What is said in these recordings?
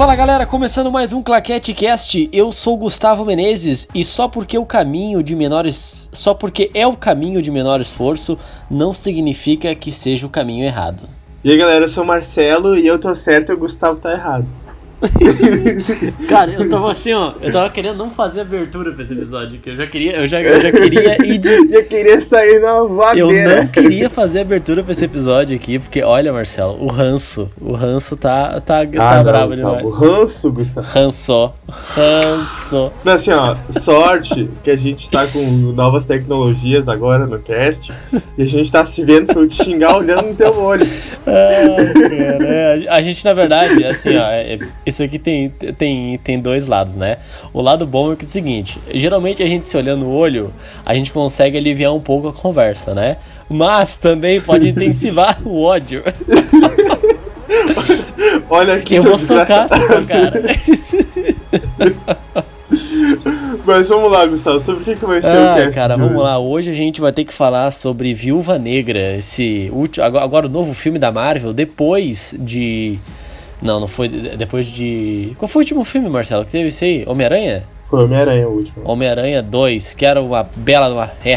Fala galera, começando mais um Claquete Cast. Eu sou Gustavo Menezes e só porque o caminho de menores, só porque é o caminho de menor esforço, não significa que seja o caminho errado. E aí galera, eu sou o Marcelo e eu tô certo e o Gustavo tá errado. Cara, eu tava assim, ó. Eu tava querendo não fazer abertura pra esse episódio aqui. Eu já queria, eu já, eu já queria ir de. Eu queria sair na vagueira. Eu não queria fazer abertura pra esse episódio aqui, porque olha, Marcelo, o ranço. O ranço tá, tá, Ah, tá não, bravo Gustavo, demais. ranço, Gustavo. Ranço. Ranço. Não, assim, ó, sorte que a gente tá com novas tecnologias agora no cast e a gente tá se vendo pra eu te xingar olhando no teu olho. Ai, cara, é, a gente, na verdade, assim, ó, é- isso aqui tem, tem, tem dois lados, né? O lado bom é que é o seguinte: geralmente a gente se olhando no olho, a gente consegue aliviar um pouco a conversa, né? Mas também pode intensivar o ódio. Olha aqui, Eu vou socar essa tua cara. Mas vamos lá, Gustavo, sobre o que, que vai ser o Ah, cast? cara, vamos lá. Hoje a gente vai ter que falar sobre Viúva Negra, esse último, agora, agora o novo filme da Marvel, depois de. Não, não foi. Depois de. Qual foi o último filme, Marcelo, que teve isso aí? Homem-Aranha? Foi Homem-Aranha o último. Homem-Aranha 2, que era uma bela uma. É.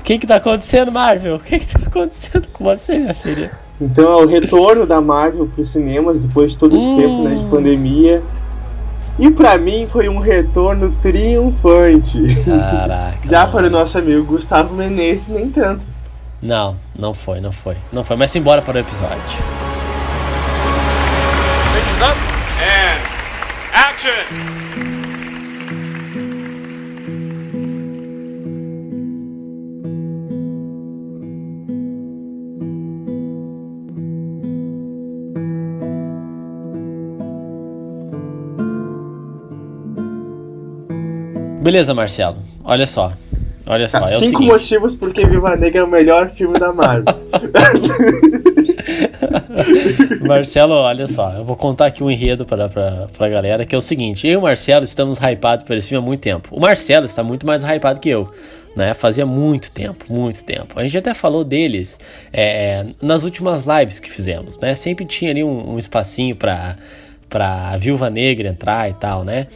O que que tá acontecendo, Marvel? O que que tá acontecendo com você, minha filha? Então é o retorno da Marvel pros cinemas depois de todo esse Hum. tempo né, de pandemia. E pra mim foi um retorno triunfante. Caraca. Já para o nosso amigo Gustavo Menezes, nem tanto. Não, não foi, não foi. Não foi, mas simbora para o episódio. Up and action. Beleza, Marcelo. Olha só. Olha só, é Cinco seguinte. motivos porque Viva Negra é o melhor filme da Marvel. Marcelo, olha só, eu vou contar aqui um enredo pra, pra, pra galera, que é o seguinte, eu e o Marcelo estamos hypados por esse filme há muito tempo. O Marcelo está muito mais hypado que eu, né? Fazia muito tempo, muito tempo. A gente até falou deles é, nas últimas lives que fizemos, né? Sempre tinha ali um, um espacinho pra, pra Viúva Negra entrar e tal, né?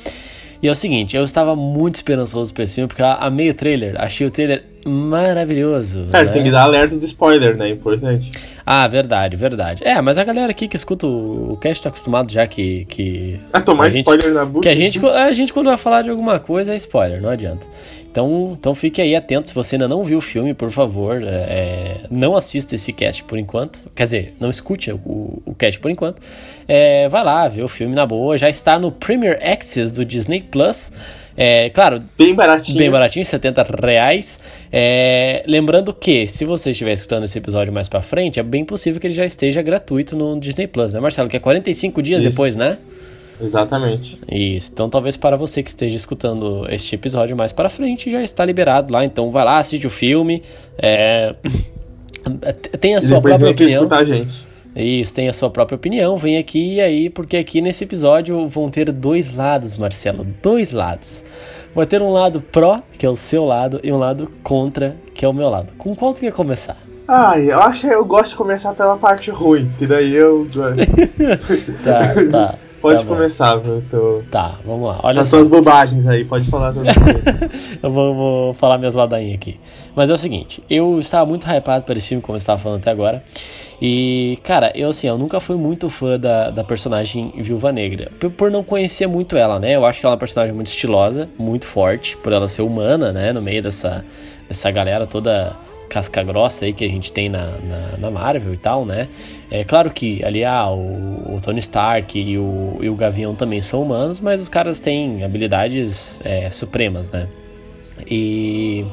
E é o seguinte, eu estava muito esperançoso pra esse filme, porque a, a meio trailer, achei o trailer maravilhoso. Cara, né? tem que dar alerta de spoiler, né? Importante. Ah, verdade, verdade. É, mas a galera aqui que escuta o, o cast tá acostumado já que. que Ah, tomar a gente- spoiler na boca. Que a gente, a gente, quando vai falar de alguma coisa, é spoiler, não adianta. Então, então fique aí atento. Se você ainda não viu o filme, por favor, é, não assista esse cast por enquanto. Quer dizer, não escute o, o cast por enquanto. É, vai lá, vê o filme na boa. Já está no Premier Access do Disney Plus. É, claro, Bem baratinho. Bem baratinho, 70 reais. É, lembrando que, se você estiver escutando esse episódio mais pra frente, é bem possível que ele já esteja gratuito no Disney Plus, né, Marcelo? Que é 45 dias Isso. depois, né? Exatamente. Isso. Então, talvez para você que esteja escutando este episódio mais pra frente, já está liberado lá. Então, vai lá, assiste o filme. É... Tem a sua própria opinião. escutar a gente. Isso, tem a sua própria opinião, vem aqui e aí, porque aqui nesse episódio vão ter dois lados, Marcelo, dois lados. Vai ter um lado pró, que é o seu lado, e um lado contra, que é o meu lado. Com qual tu quer começar? Ai, eu acho que eu gosto de começar pela parte ruim, que daí eu. Tá, tá. Pode tá começar, eu tô. Tá, vamos lá. Olha As só, suas bobagens aí, pode falar tudo. eu vou, vou falar minhas ladainhas aqui. Mas é o seguinte, eu estava muito hypado para esse filme, como eu estava falando até agora. E, cara, eu assim, eu nunca fui muito fã da, da personagem Viúva Negra. Por, por não conhecer muito ela, né? Eu acho que ela é uma personagem muito estilosa, muito forte, por ela ser humana, né? No meio dessa, dessa galera toda casca grossa aí que a gente tem na, na, na Marvel e tal, né? É claro que ali ah, o, o Tony Stark e o, e o Gavião também são humanos, mas os caras têm habilidades é, supremas, né? E.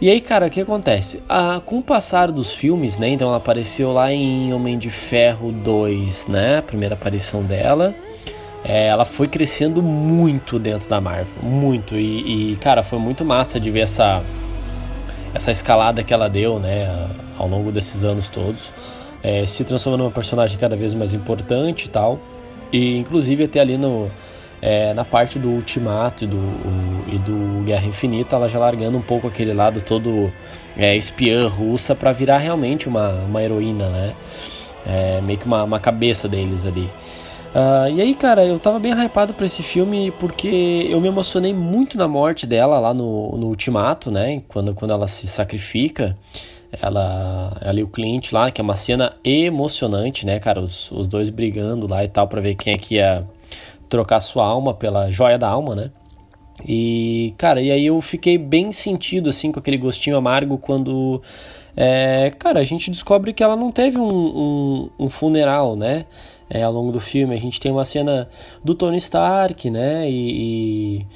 E aí, cara, o que acontece? Ah, com o passar dos filmes, né? Então ela apareceu lá em Homem de Ferro 2, né? A primeira aparição dela. É, ela foi crescendo muito dentro da Marvel. Muito. E, e, cara, foi muito massa de ver essa, essa escalada que ela deu, né? Ao longo desses anos todos. É, se transformando numa personagem cada vez mais importante e tal. E inclusive até ali no, é, na parte do Ultimato e do, o- e do Guerra Infinita, ela já largando um pouco aquele lado todo é, espiã russa para virar realmente uma, uma heroína, né? É, meio que uma, uma cabeça deles ali. Uh, e aí, cara, eu tava bem hypado pra esse filme porque eu me emocionei muito na morte dela lá no, no Ultimato, né? Quando, quando ela se sacrifica. Ela, ela e o cliente lá, que é uma cena emocionante, né, cara? Os, os dois brigando lá e tal, pra ver quem é que ia trocar sua alma pela joia da alma, né? E, cara, e aí eu fiquei bem sentido, assim, com aquele gostinho amargo quando, é, cara, a gente descobre que ela não teve um, um, um funeral, né? É, ao longo do filme. A gente tem uma cena do Tony Stark, né? E, e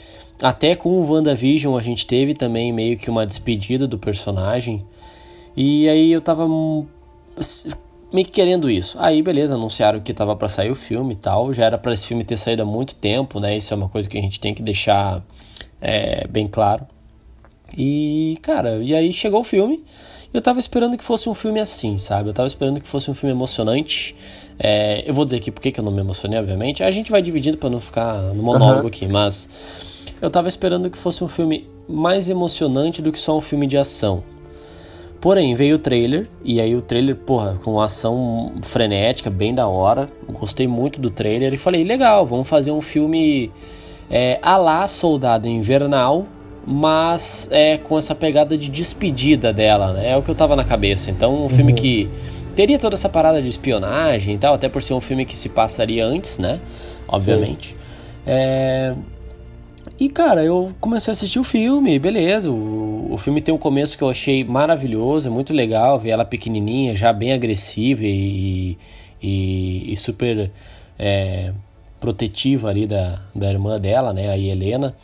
até com o WandaVision a gente teve também meio que uma despedida do personagem. E aí eu tava meio que querendo isso. Aí, beleza, anunciaram que tava para sair o filme e tal. Já era para esse filme ter saído há muito tempo, né? Isso é uma coisa que a gente tem que deixar é, bem claro. E, cara, e aí chegou o filme. Eu tava esperando que fosse um filme assim, sabe? Eu tava esperando que fosse um filme emocionante. É, eu vou dizer aqui porque que eu não me emocionei, obviamente. A gente vai dividindo para não ficar no monólogo uhum. aqui, mas eu tava esperando que fosse um filme mais emocionante do que só um filme de ação. Porém, veio o trailer, e aí o trailer, porra, com ação frenética, bem da hora. Gostei muito do trailer e falei, legal, vamos fazer um filme é, a lá Soldado Invernal, mas é com essa pegada de despedida dela, né? É o que eu tava na cabeça. Então, um uhum. filme que teria toda essa parada de espionagem e tal, até por ser um filme que se passaria antes, né? Obviamente. É... E cara, eu comecei a assistir o filme, beleza. O, o filme tem um começo que eu achei maravilhoso, muito legal ver ela pequenininha, já bem agressiva e, e, e super é, protetiva ali da, da irmã dela, né, a Helena.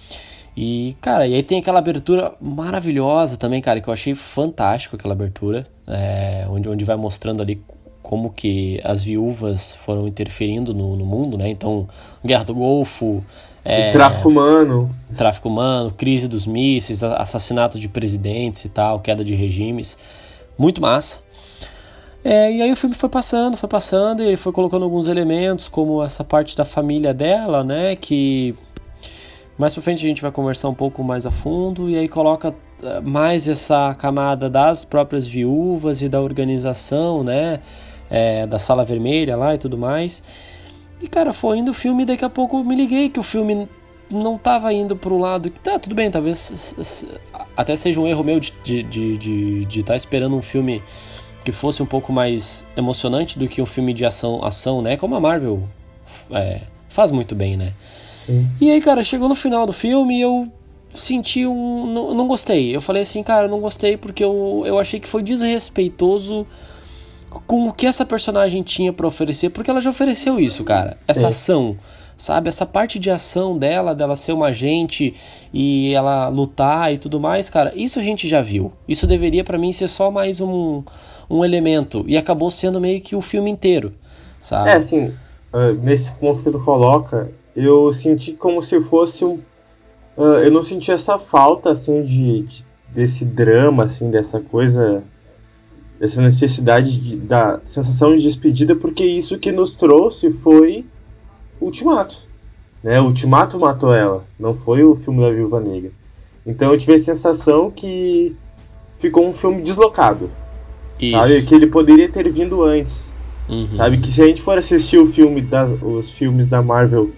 E, cara, e aí tem aquela abertura maravilhosa também, cara, que eu achei fantástico aquela abertura, é, onde, onde vai mostrando ali como que as viúvas foram interferindo no, no mundo, né? Então, Guerra do Golfo, é, tráfico humano. Tráfico humano, crise dos mísseis, assassinato de presidentes e tal, queda de regimes. Muito massa. É, e aí o filme foi passando, foi passando, e ele foi colocando alguns elementos, como essa parte da família dela, né? Que mais pra frente a gente vai conversar um pouco mais a fundo, e aí coloca eh, mais essa camada das próprias viúvas e da organização, né? É, da sala vermelha lá e tudo mais. E cara, foi indo o filme e daqui a pouco me liguei que o filme não tava indo pro lado que tá, tudo bem, talvez até seja um erro meu de estar de, de, de tá esperando um filme que fosse um pouco mais emocionante do que um filme de ação, ação né? Como a Marvel é, faz muito bem, né? Sim. E aí, cara, chegou no final do filme e eu senti um. Não, não gostei. Eu falei assim, cara, não gostei porque eu, eu achei que foi desrespeitoso com o que essa personagem tinha para oferecer, porque ela já ofereceu isso, cara. Essa é. ação, sabe? Essa parte de ação dela, dela ser uma agente e ela lutar e tudo mais, cara, isso a gente já viu. Isso deveria para mim ser só mais um, um elemento e acabou sendo meio que o filme inteiro, sabe? É, assim, uh, nesse ponto que tu coloca, eu senti como se fosse um uh, eu não senti essa falta assim de, de desse drama assim, dessa coisa essa necessidade de, da sensação de despedida, porque isso que nos trouxe foi Ultimato. Né? O Ultimato matou ela, não foi o filme da Viúva Negra. Então eu tive a sensação que ficou um filme deslocado. Isso. Sabe? Que ele poderia ter vindo antes. Uhum. Sabe? Que se a gente for assistir o filme da, os filmes da Marvel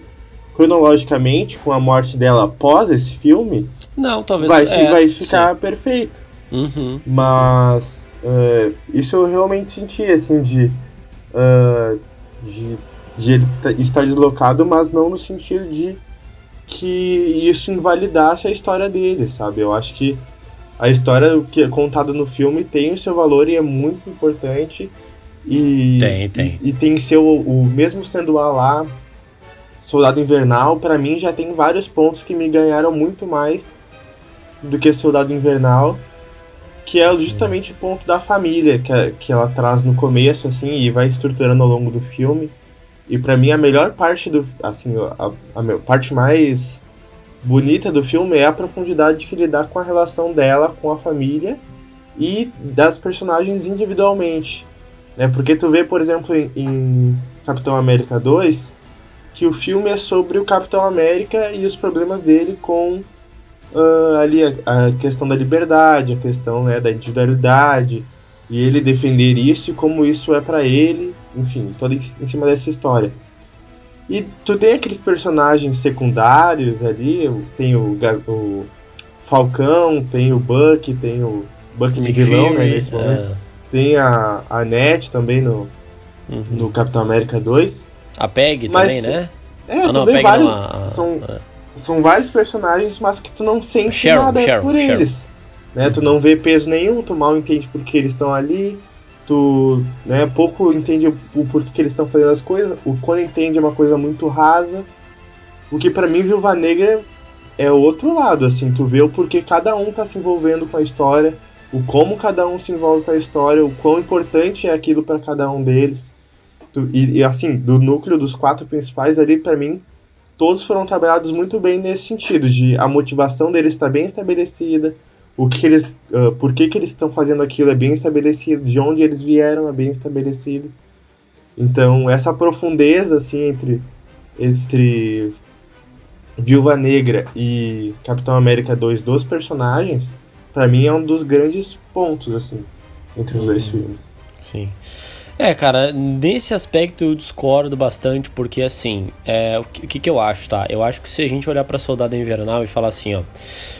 cronologicamente, com a morte dela após esse filme, não, talvez vai, é, vai ficar sim. perfeito. Uhum. Mas Uh, isso eu realmente senti, assim, de, uh, de, de ele estar deslocado, mas não no sentido de que isso invalidasse a história dele, sabe? Eu acho que a história que é contada no filme tem o seu valor e é muito importante. E tem, tem. E, e tem seu, o mesmo sendo a lá, Soldado Invernal, para mim já tem vários pontos que me ganharam muito mais do que Soldado Invernal que é justamente o ponto da família que, que ela traz no começo, assim, e vai estruturando ao longo do filme. E para mim a melhor parte do, assim, a, a, parte mais bonita do filme é a profundidade que ele dá com a relação dela com a família e das personagens individualmente, né? Porque tu vê, por exemplo, em, em Capitão América 2, que o filme é sobre o Capitão América e os problemas dele com uh, ali a, a, questão da liberdade, a questão né, da individualidade, e ele defender isso e como isso é para ele, enfim, toda em cima dessa história. E tu tem aqueles personagens secundários ali, tem o, o Falcão, tem o Buck, tem o Buck de vilão, né, nesse momento. É. Tem a, a Net também no, uhum. no Capitão América 2. A Peg também, né? É, ah, não, tu vê vários. Não, são, é. são vários personagens, mas que tu não sente Sharon, nada Sharon, por Sharon. eles. Né? Tu não vê peso nenhum, tu mal entende porque eles estão ali, tu né, pouco entende o, o porquê que eles estão fazendo as coisas, o quando entende é uma coisa muito rasa. O que para mim Viúva Negra é o outro lado, assim, tu vê o porquê cada um tá se envolvendo com a história, o como cada um se envolve com a história, o quão importante é aquilo para cada um deles. Tu, e, e, assim, do núcleo dos quatro principais ali, para mim, todos foram trabalhados muito bem nesse sentido, de a motivação deles estar tá bem estabelecida, o que eles, uh, por que, que eles estão fazendo aquilo é bem estabelecido, de onde eles vieram é bem estabelecido. Então, essa profundeza assim entre entre Viúva Negra e Capitão América 2 dos personagens, para mim é um dos grandes pontos assim entre os dois filmes. Sim. É, cara, nesse aspecto eu discordo bastante, porque assim, é, o que, que eu acho, tá? Eu acho que se a gente olhar pra Soldado Invernal e falar assim, ó,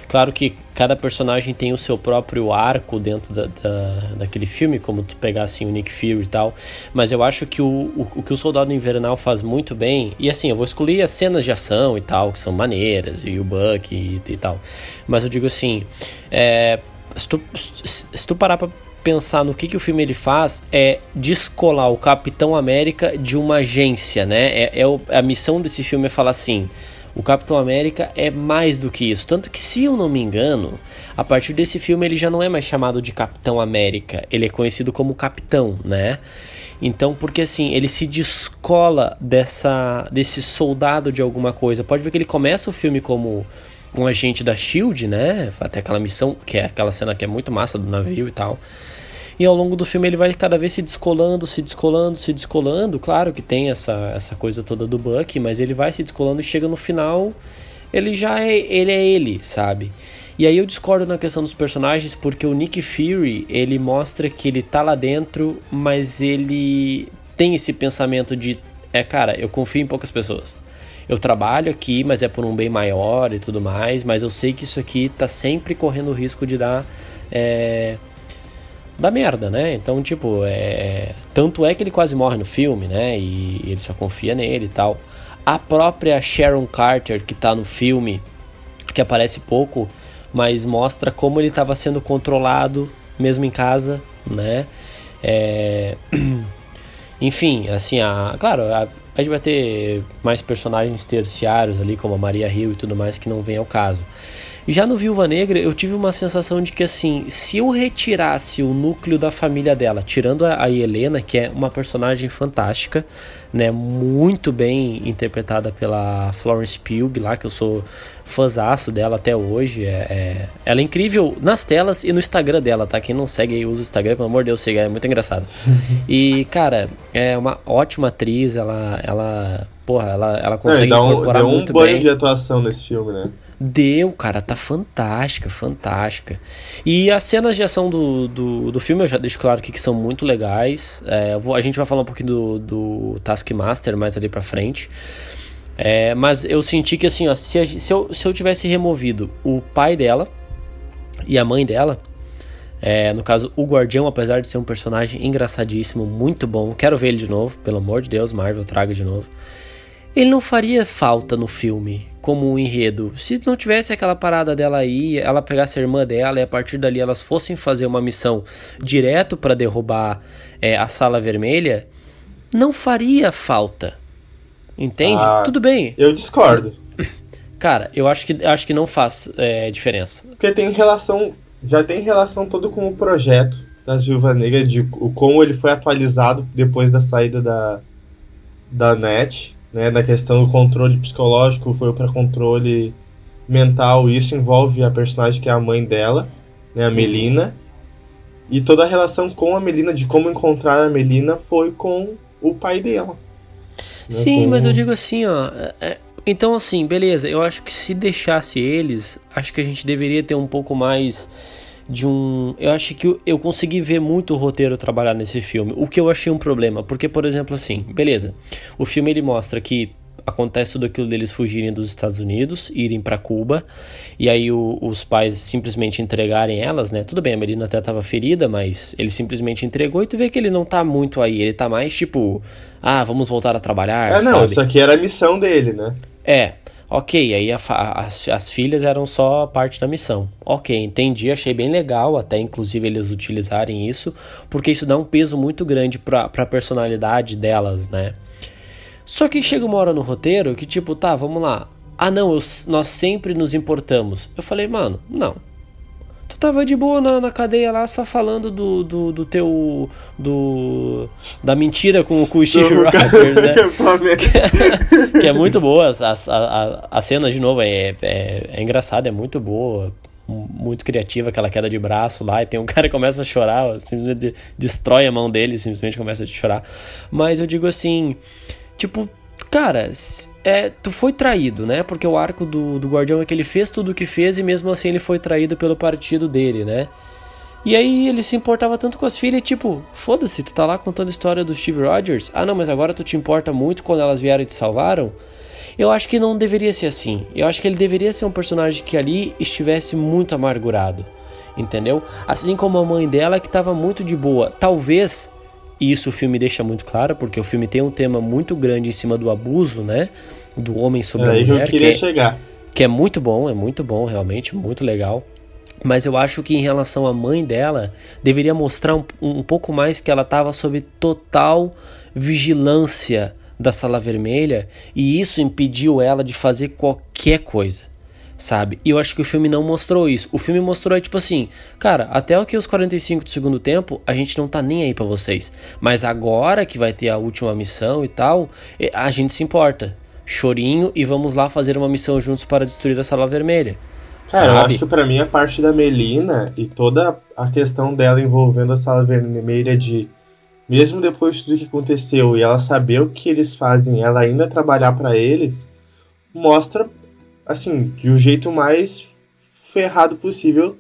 claro que cada personagem tem o seu próprio arco dentro da, da, daquele filme, como tu pegar assim o Nick Fury e tal, mas eu acho que o, o, o que o Soldado Invernal faz muito bem, e assim, eu vou escolher as cenas de ação e tal, que são maneiras, e o Buck e, e tal, mas eu digo assim, é, se tu, se tu parar pra pensar no que, que o filme ele faz é descolar o Capitão América de uma agência, né? É, é o, a missão desse filme é falar assim: o Capitão América é mais do que isso. Tanto que, se eu não me engano, a partir desse filme ele já não é mais chamado de Capitão América, ele é conhecido como Capitão, né? Então, porque assim, ele se descola dessa desse soldado de alguma coisa. Pode ver que ele começa o filme como um agente da Shield, né? Até aquela missão, que é aquela cena que é muito massa do navio e tal. E ao longo do filme ele vai cada vez se descolando, se descolando, se descolando. Claro que tem essa, essa coisa toda do Buck, mas ele vai se descolando e chega no final, ele já é ele, é ele sabe? E aí eu discordo na questão dos personagens porque o Nick Fury, ele mostra que ele tá lá dentro, mas ele tem esse pensamento de, é cara, eu confio em poucas pessoas. Eu trabalho aqui, mas é por um bem maior e tudo mais, mas eu sei que isso aqui tá sempre correndo o risco de dar é, da merda, né? Então, tipo, é. Tanto é que ele quase morre no filme, né? E ele só confia nele e tal. A própria Sharon Carter, que tá no filme, que aparece pouco, mas mostra como ele estava sendo controlado, mesmo em casa, né? É... Enfim, assim, a... claro, a... a gente vai ter mais personagens terciários ali, como a Maria Hill e tudo mais, que não vem ao caso. Já no Viúva Negra, eu tive uma sensação de que, assim, se eu retirasse o núcleo da família dela, tirando a, a Helena, que é uma personagem fantástica, né, muito bem interpretada pela Florence Pugh, lá, que eu sou fãzaço dela até hoje. É, é, ela é incrível nas telas e no Instagram dela, tá? Quem não segue aí, usa o Instagram, pelo amor de Deus, siga, é muito engraçado. e, cara, é uma ótima atriz, ela, ela porra, ela, ela consegue é, incorporar um, muito bem. um banho de atuação nesse filme, né? Deu, cara, tá fantástica, fantástica. E as cenas de ação do, do, do filme eu já deixo claro que, que são muito legais. É, vou, a gente vai falar um pouquinho do, do Taskmaster mais ali pra frente. É, mas eu senti que assim, ó, se, a, se, eu, se eu tivesse removido o pai dela e a mãe dela, é, no caso, o Guardião, apesar de ser um personagem engraçadíssimo, muito bom, quero ver ele de novo, pelo amor de Deus, Marvel, traga de novo. Ele não faria falta no filme como um enredo. Se não tivesse aquela parada dela aí, ela pegasse a irmã dela e a partir dali elas fossem fazer uma missão direto para derrubar é, a sala vermelha, não faria falta. Entende? Ah, Tudo bem. Eu discordo. Cara, eu acho que, acho que não faz é, diferença. Porque tem relação. Já tem relação todo com o projeto das Viúva Negra, de o, como ele foi atualizado depois da saída da, da net né, da questão do controle psicológico foi para controle mental. Isso envolve a personagem que é a mãe dela, né, a Melina. E toda a relação com a Melina, de como encontrar a Melina, foi com o pai dela. Né, Sim, com... mas eu digo assim, ó. É, é, então, assim, beleza. Eu acho que se deixasse eles, acho que a gente deveria ter um pouco mais de um. Eu acho que eu consegui ver muito o roteiro trabalhar nesse filme, o que eu achei um problema, porque, por exemplo, assim, beleza, o filme ele mostra que acontece tudo aquilo deles fugirem dos Estados Unidos, irem para Cuba, e aí o, os pais simplesmente entregarem elas, né? Tudo bem, a Melina até tava ferida, mas ele simplesmente entregou e tu vê que ele não tá muito aí, ele tá mais tipo, ah, vamos voltar a trabalhar, É, não, sabe? isso aqui era a missão dele, né? É, ok, aí a as, as filhas eram só parte da missão. Ok, entendi, achei bem legal, até inclusive eles utilizarem isso, porque isso dá um peso muito grande pra, pra personalidade delas, né? Só que chega uma hora no roteiro que, tipo, tá, vamos lá. Ah, não, eu nós sempre nos importamos. Eu falei, mano, não. Tu tava de boa na, na cadeia lá só falando do, do, do teu. do. da mentira com, com o Steve Rogers, né? que é muito boa. A, a, a, a cena, de novo, é, é, é engraçada, é muito boa. Muito criativa, aquela queda de braço lá. E tem um cara que começa a chorar, simplesmente destrói a mão dele, simplesmente começa a chorar. Mas eu digo assim, tipo, cara, é, tu foi traído, né? Porque o arco do, do Guardião é que ele fez tudo o que fez e mesmo assim ele foi traído pelo partido dele, né? E aí ele se importava tanto com as filhas, tipo, foda-se, tu tá lá contando a história do Steve Rogers. Ah, não, mas agora tu te importa muito quando elas vieram e te salvaram? Eu acho que não deveria ser assim. Eu acho que ele deveria ser um personagem que ali estivesse muito amargurado. Entendeu? Assim como a mãe dela que tava muito de boa. Talvez, e isso o filme deixa muito claro, porque o filme tem um tema muito grande em cima do abuso, né? Do homem sobre É a mulher. eu queria que é- chegar. que é muito bom, é muito bom, realmente, muito legal. Mas eu acho que em relação à mãe dela, deveria mostrar um, um pouco mais que ela estava sob total vigilância da sala vermelha e isso impediu ela de fazer qualquer coisa, sabe? E eu acho que o filme não mostrou isso. O filme mostrou, tipo assim, cara, até aqui os 45 do segundo tempo, a gente não tá nem aí pra vocês. Mas agora que vai ter a última missão e tal, a gente se importa. Chorinho e vamos lá fazer uma missão juntos para destruir a sala vermelha. Cara, É, eu sabe? acho que pra mim a parte da Melina e toda a questão dela envolvendo a sala vermelha de mesmo depois de tudo que aconteceu e ela saber o que eles fazem, ela ainda trabalhar pra eles, mostra assim, de um jeito mais ferrado possível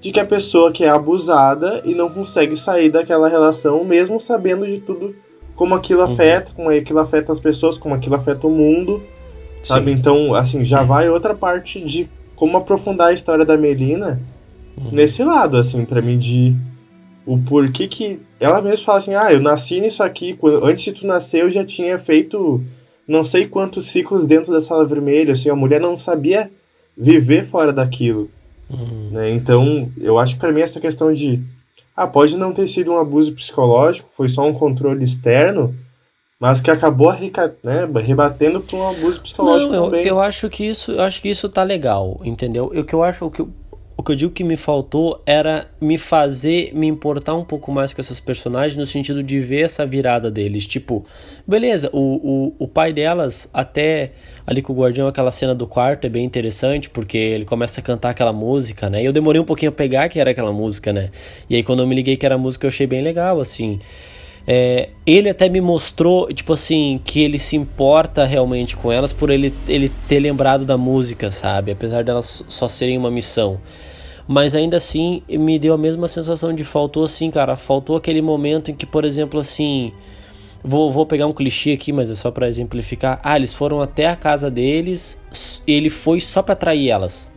de que a pessoa que é abusada e não consegue sair daquela relação mesmo sabendo de tudo como aquilo Uhum. afeta, como aquilo afeta as pessoas, como aquilo afeta o mundo. Sabe? Sim. Então, assim, já vai outra parte de como aprofundar a história da Melina Uhum. nesse lado, assim, pra mim, de o porquê que. Ela mesma fala assim: ah, eu nasci nisso aqui, quando- antes de tu nascer eu já tinha feito não sei quantos ciclos dentro da sala vermelha, assim, a mulher não sabia viver fora daquilo. Uhum. Né? Então, eu acho que pra mim essa questão de. Ah, pode não ter sido um abuso psicológico, foi só um controle externo, mas que acabou né, rebatendo para um abuso psicológico Não, eu, também. eu acho que isso, eu acho que isso tá legal, entendeu? O que eu acho, o que eu, o que eu digo que me faltou era me fazer me importar um pouco mais com esses personagens no sentido de ver essa virada deles. Tipo, beleza, o, o, o pai delas, até ali com o Guardião, aquela cena do quarto é bem interessante, porque ele começa a cantar aquela música, né? E eu demorei um pouquinho a pegar que era aquela música, né? E aí quando eu me liguei que era música, eu achei bem legal, assim. É, ele até me mostrou, tipo assim, que ele se importa realmente com elas por ele, ele ter lembrado da música, sabe? Apesar delas só serem uma missão. Mas ainda assim, me deu a mesma sensação de faltou assim, cara. Faltou aquele momento em que, por exemplo, assim. Vou, vou pegar um clichê aqui, mas é só pra exemplificar. Ah, eles foram até a casa deles, ele foi só pra atrair elas.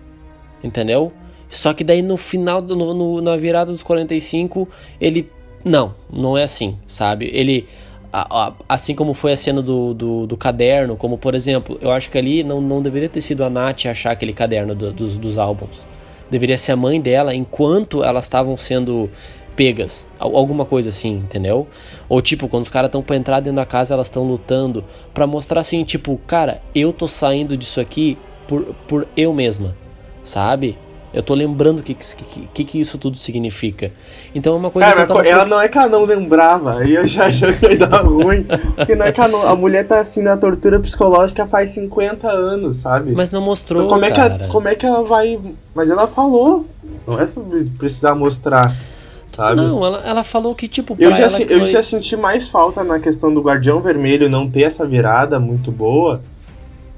Entendeu? Só que daí no final, no, no- na virada dos 45, ele. Não, não é assim, sabe? Ele. assim como foi a cena do, do, do caderno, como por exemplo, eu acho que ali não, não deveria ter sido a Nath achar aquele caderno do- dos, dos álbuns. Deveria ser a mãe dela enquanto elas estavam sendo pegas. Al- Alguma coisa assim, entendeu? Ou tipo, quando os caras estão pra entrar dentro da casa, elas estão lutando. Pra mostrar assim, tipo, cara, eu tô saindo disso aqui por, por eu mesma, sabe? Eu tô lembrando o que, que, que, que isso tudo significa. Então é uma coisa Cara, que eu tava. ela não é que ela não lembrava, aí eu já achei que ia dar ruim. Porque não é que ela não- a mulher tá assim na tortura psicológica faz 50 anos, sabe? Mas não mostrou, Então, como, é que cara. ela, como é que ela vai. Mas ela falou. Não é sobre precisar mostrar, sabe? Não, ela, ela falou que, tipo, Eu já, se- que eu foi- já senti mais falta na questão do Guardião Vermelho não ter essa virada muito boa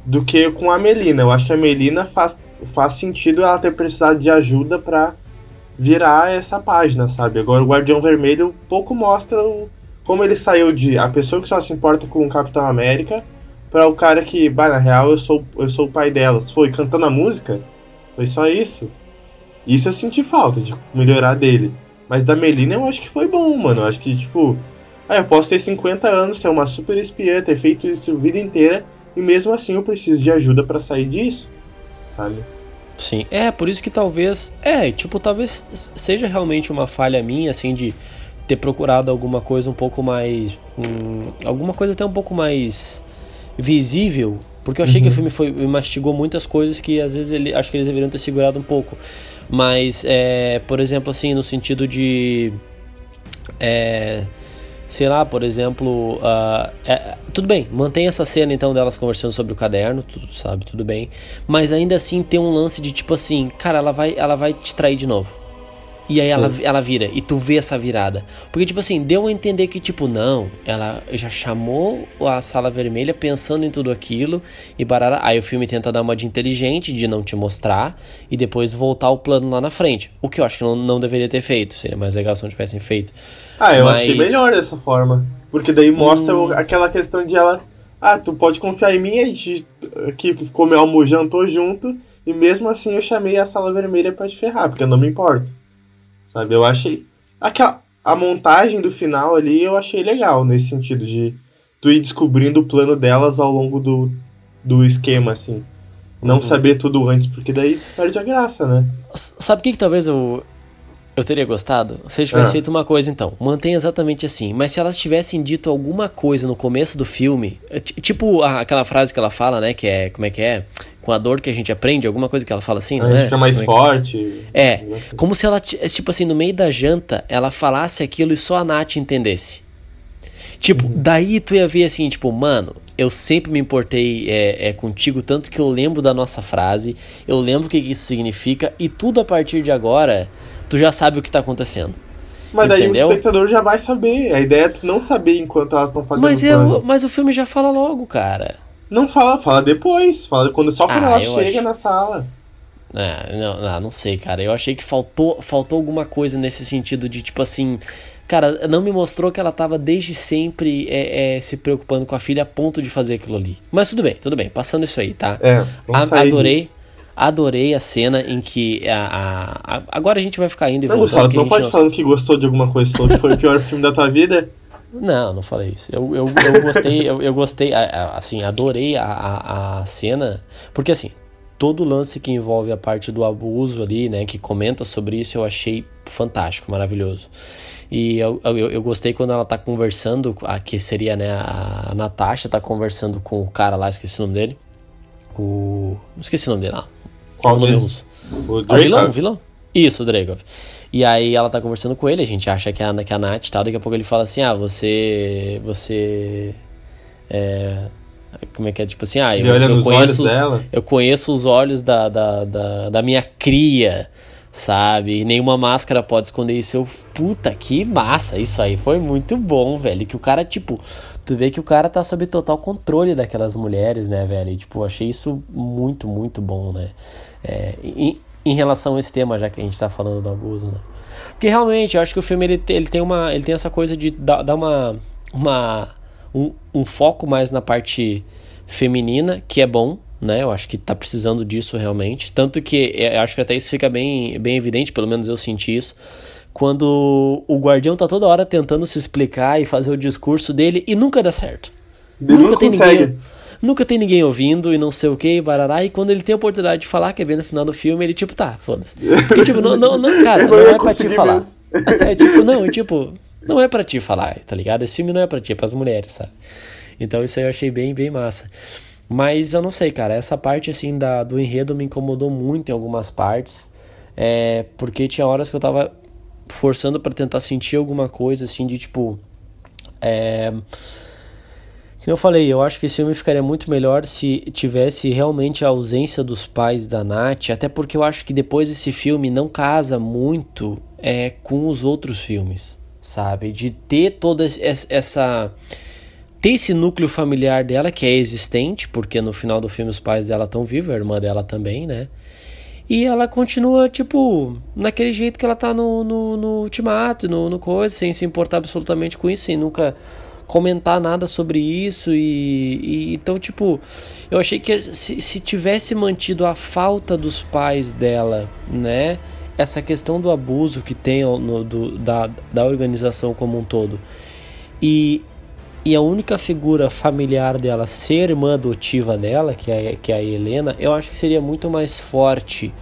do que com a Melina. Eu acho que a Melina faz, faz sentido ela ter precisado de ajuda pra virar essa página, sabe? Agora o Guardião Vermelho pouco mostra o, como ele saiu de a pessoa que só se importa com o Capitão América para o cara que, bah, na real eu sou, eu sou o pai delas. Foi cantando a música? Foi só isso. Isso eu senti falta de melhorar dele. Mas da Melina eu acho que foi bom, mano. Eu acho que, tipo, ah, eu posso ter 50 anos, ser uma super espiã, ter feito isso a vida inteira, e mesmo assim eu preciso de ajuda para sair disso, sabe? Sim, é, por isso que talvez, é, tipo, talvez seja realmente uma falha minha, assim, de ter procurado alguma coisa um pouco mais, hum, alguma coisa até um pouco mais visível, porque eu achei uhum. que o uhum. filme foi, mastigou muitas coisas que às vezes ele, acho que eles deveriam ter segurado um pouco, mas, é, por exemplo, assim, no sentido de, é, sei lá, por exemplo, uh, é, tudo bem, mantém essa cena então delas conversando sobre o caderno, tudo, sabe, tudo bem, mas ainda assim tem um lance de tipo assim, cara, ela vai, ela vai te trair de novo. E aí ela, ela vira, e tu vê essa virada. Porque, tipo assim, deu a entender que, tipo, não, ela já chamou a sala vermelha pensando em tudo aquilo e barara. Aí o filme tenta dar uma de inteligente, de não te mostrar, e depois voltar o plano lá na frente. O que eu acho que não, não deveria ter feito. Seria mais legal se não tivessem feito. Ah, eu Mas... achei melhor dessa forma. Porque daí mostra hum... aquela questão de ela. Ah, tu pode confiar em mim, a gente que comeu almoço, jantou junto, e mesmo assim eu chamei a sala vermelha para te ferrar, porque eu não me importo. Sabe? Eu achei. Aquela, a montagem do final ali eu achei legal, nesse sentido de tu ir descobrindo o plano delas ao longo do, do esquema, assim. Não uhum. saber tudo antes, porque daí perde a graça, né? Sabe o que, que talvez eu, eu teria gostado? Se eles tivessem ah. feito uma coisa, então. Mantém exatamente assim. Mas se elas tivessem dito alguma coisa no começo do filme, é tipo aquela frase que ela fala, né? Que é. Como é que é? Com a dor que a gente aprende, alguma coisa que ela fala assim, a não é? fica mais é forte. É, como se ela, tipo assim, no meio da janta, ela falasse aquilo e só a Nath entendesse. Tipo, uhum. daí tu ia ver assim, tipo, mano, eu sempre me importei é, é, contigo, tanto que eu lembro da nossa frase, eu lembro o que, que isso significa, e tudo a partir de agora, tu já sabe o que tá acontecendo. Mas daí Entendeu? o espectador já vai saber. A ideia é tu não saber enquanto elas estão fazendo mas, eu, mas o filme já fala logo, cara. Não fala, fala depois. Fala quando, só quando ah, ela chega na sala. Ah, não, não, não sei, cara. Eu achei que faltou, faltou alguma coisa nesse sentido de tipo assim. Cara, não me mostrou que ela tava desde sempre é, é, se preocupando com a filha a ponto de fazer aquilo ali. Mas tudo bem, tudo bem. Passando isso aí, tá? É, a, adorei. Disso. Adorei a cena em que a, a, a, agora a gente vai ficar indo e não, voltando. Gustavo, não pode não... falar que gostou de alguma coisa, que foi o pior filme da tua vida. Não, não falei isso. Eu, eu, eu gostei, eu, eu gostei, assim, adorei a, a, a cena, porque assim, todo lance que envolve a parte do abuso ali, né, que comenta sobre isso, eu achei fantástico, maravilhoso. E eu, eu, eu gostei quando ela tá conversando, a, que seria, né, a, a Natasha tá conversando com o cara lá, esqueci o nome dele. O. Esqueci o nome dele lá. Qual o nome russo? O, o vilão, o vilão? Isso, o Dragov. E aí ela tá conversando com ele, a gente acha que é a, que é a Nath e tal, daqui a pouco ele fala assim, ah, você. Você. É, como é que é? Tipo assim, ah, eu, eu conheço, os, eu conheço os olhos da, da, da, da, minha cria, sabe? E nenhuma máscara pode esconder isso. Eu, puta, que massa! Isso aí foi muito bom, velho. Que o cara, tipo, tu vê que o cara tá sob total controle daquelas mulheres, né, velho? E, tipo, achei isso muito, muito bom, né? É, e, em relação a esse tema, já que a gente está falando do abuso, né? Porque realmente, eu acho que o filme ele, ele tem uma ele tem essa coisa de dar, dar uma, uma um, um, foco mais na parte feminina, que é bom, né? Eu acho que tá precisando disso realmente. Tanto que eu acho que até isso fica bem, bem evidente, pelo menos eu senti isso. Quando o guardião tá toda hora tentando se explicar e fazer o discurso dele e nunca dá certo. Ele nunca tem consegue. ninguém nunca tem ninguém ouvindo e não sei o que, barará. E quando ele tem a oportunidade de falar, que é bem no final do filme, ele tipo, tá, foda-se. Porque, tipo, não, não, não cara, não é pra te falar. É tipo, não, é tipo, não é pra te falar, tá ligado? Esse filme não é pra ti, é pras mulheres, sabe? Então isso aí eu achei bem, bem massa. Mas eu não sei, cara, essa parte assim da, do enredo me incomodou muito em algumas partes. É, porque tinha horas que eu tava forçando para tentar sentir alguma coisa assim de tipo. É, como eu falei, eu acho que esse filme ficaria muito melhor se tivesse realmente a ausência dos pais da Nath, até porque eu acho que depois esse filme não casa muito é, com os outros filmes, sabe? De ter toda essa. ter esse núcleo familiar dela que é existente, porque no final do filme os pais dela estão vivos, a irmã dela também, né? E ela continua, tipo, naquele jeito que ela tá no, no, no ultimato, no, no coisa, sem se importar absolutamente com isso, sem nunca comentar nada sobre isso e, e então tipo eu achei que se, se tivesse mantido a falta dos pais dela né essa questão do abuso que tem no, do, da, da organização como um todo e e a única figura familiar dela ser irmã adotiva dela, que é, que é a Helena, eu acho que seria muito mais forte.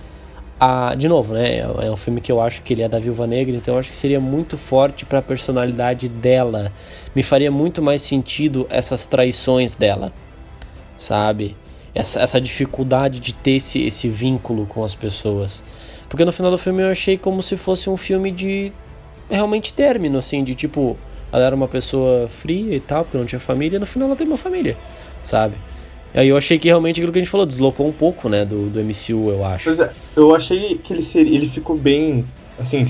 A, de novo, né? É um filme que eu acho que ele é da Viúva Negra, então eu acho que seria muito forte para a personalidade dela. Me faria muito mais sentido essas traições dela, sabe? Essa, essa dificuldade de ter esse, esse vínculo com as pessoas. Porque no final do filme eu achei como se fosse um filme de realmente término, assim, de tipo, ela era uma pessoa fria e tal, porque não tinha família, e no final ela tem uma família, sabe? Aí eu achei que realmente aquilo que a gente falou, deslocou um pouco, né, do, do MCU, eu acho. Pois é, eu achei que ele seria, ele ficou bem, assim,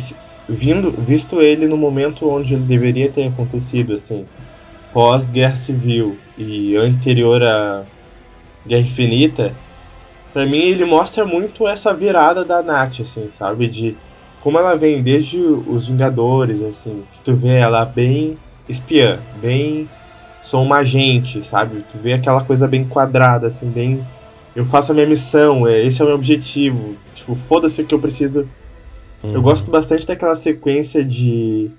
vindo, visto ele no momento onde ele deveria ter acontecido, assim, pós-guerra civil e anterior à Guerra Infinita, para mim ele mostra muito essa virada da Nath, assim, sabe, de como ela vem desde os Vingadores, assim, que tu vê ela bem espiã, bem sou uma agente, sabe? Tu vê aquela coisa bem quadrada, assim, bem. Eu faço a minha missão, é, esse é o meu objetivo. Tipo, foda-se o que eu preciso. Uhum. Eu gosto bastante daquela sequência de.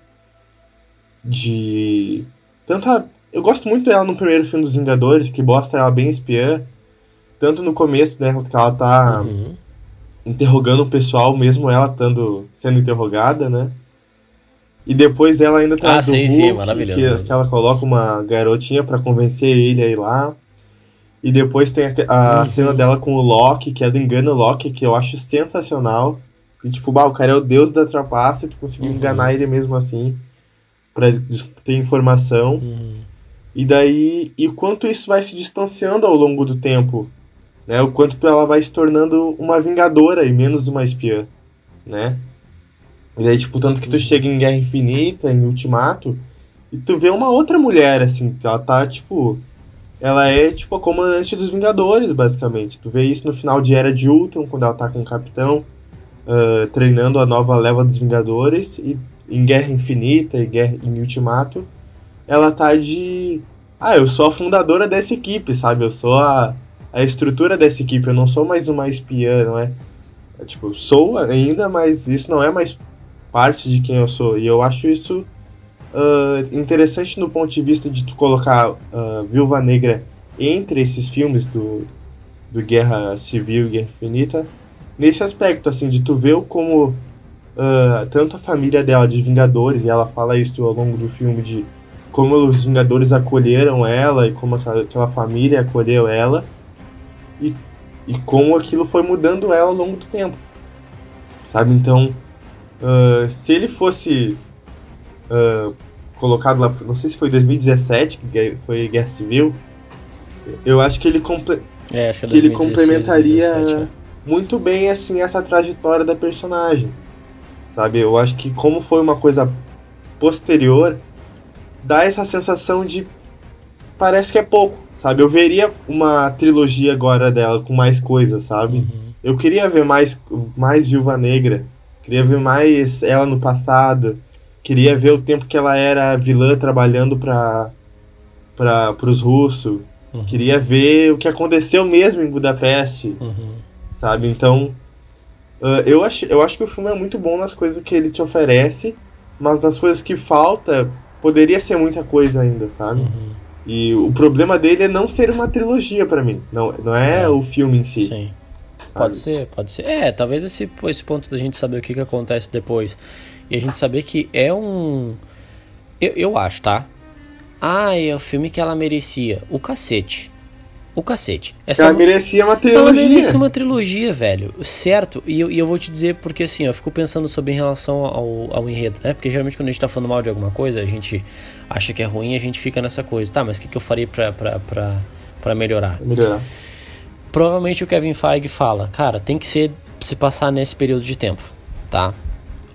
De. Tanto a... Eu gosto muito dela no primeiro filme dos Vingadores, que mostra ela bem espiã. Tanto no começo, né, que ela tá. Uhum interrogando o pessoal, mesmo ela estando sendo interrogada, né? E depois ela ainda traz ah, sim, Hulk, sim, maravilhoso. Que, que, ela coloca uma garotinha para convencer ele a ir lá. E depois tem a, a uhum. cena dela com o Loki, que é do engano Loki, que eu acho sensacional. E tipo, bah, o cara é o deus da trapaça, e tu conseguiu uhum. enganar ele mesmo assim, pra ter informação. Uhum. E daí, e quanto isso vai se distanciando ao longo do tempo né? O quanto ela vai se tornando uma vingadora e menos uma espiã, né? E aí, tipo, tanto que tu chega em Guerra Infinita, em Ultimato, e tu vê uma outra mulher, assim, ela tá, tipo... Ela é, tipo, a comandante dos Vingadores, basicamente. Tu vê isso no final de Era de Ultron, quando ela tá com o Capitão, uh, treinando a nova leva dos Vingadores, e em Guerra Infinita e Guerra, em Ultimato, ela tá de... Ah, eu sou a fundadora dessa equipe, sabe? Eu sou a a estrutura dessa equipe. Eu não sou mais uma espiã, não é? é? Tipo, sou ainda, mas isso não é mais parte de quem eu sou. E eu acho isso uh, interessante no ponto de vista de tu colocar uh, Viúva Negra entre esses filmes do, do Guerra Civil e Guerra Infinita. Nesse aspecto, assim, de tu ver como uh, tanto a família dela de Vingadores, e ela fala isso ao longo do filme de como os Vingadores acolheram ela e como aquela, aquela família acolheu ela e, e como aquilo foi mudando ela ao longo do tempo. Sabe? Então, uh, se ele fosse uh, colocado lá, não sei se foi 2017, que foi Guerra Civil, eu acho que ele, comple é, que, é que ele complementaria 2017, é. muito bem assim essa trajetória da personagem. Sabe? Eu acho que como foi uma coisa posterior, dá essa sensação de parece que é pouco sabe? Eu veria uma trilogia agora dela com mais coisas, sabe? Uhum. Eu queria ver mais, mais Viúva Negra, queria ver mais ela no passado, queria ver o tempo que ela era vilã trabalhando para para os russos, uhum. queria ver o que aconteceu mesmo em Budapeste, uhum. sabe? Então, uh, eu, acho, eu acho que o filme é muito bom nas coisas que ele te oferece, mas nas coisas que falta, poderia ser muita coisa ainda, sabe? Uhum. E o problema dele é não ser uma trilogia para mim. Não, não é, é, o filme em si. Sim. Pode ser, pode ser. É, talvez esse, esse ponto da gente saber o que, que acontece depois. E a gente saber que é um. Eu, eu acho, tá? Ah, é o filme que ela merecia. O cacete o cacete. Essa ela merecia uma trilogia. Ela merecia uma trilogia, velho. Certo? E eu, e eu vou te dizer porque assim, eu fico pensando sobre em relação ao, ao enredo, né? Porque geralmente quando a gente tá falando mal de alguma coisa, a gente acha que é ruim e a gente fica nessa coisa. Tá, mas o que, que eu faria pra, pra, pra, pra melhorar? Melhorar. Provavelmente o Kevin Feige fala, cara, tem que ser se passar nesse período de tempo, tá?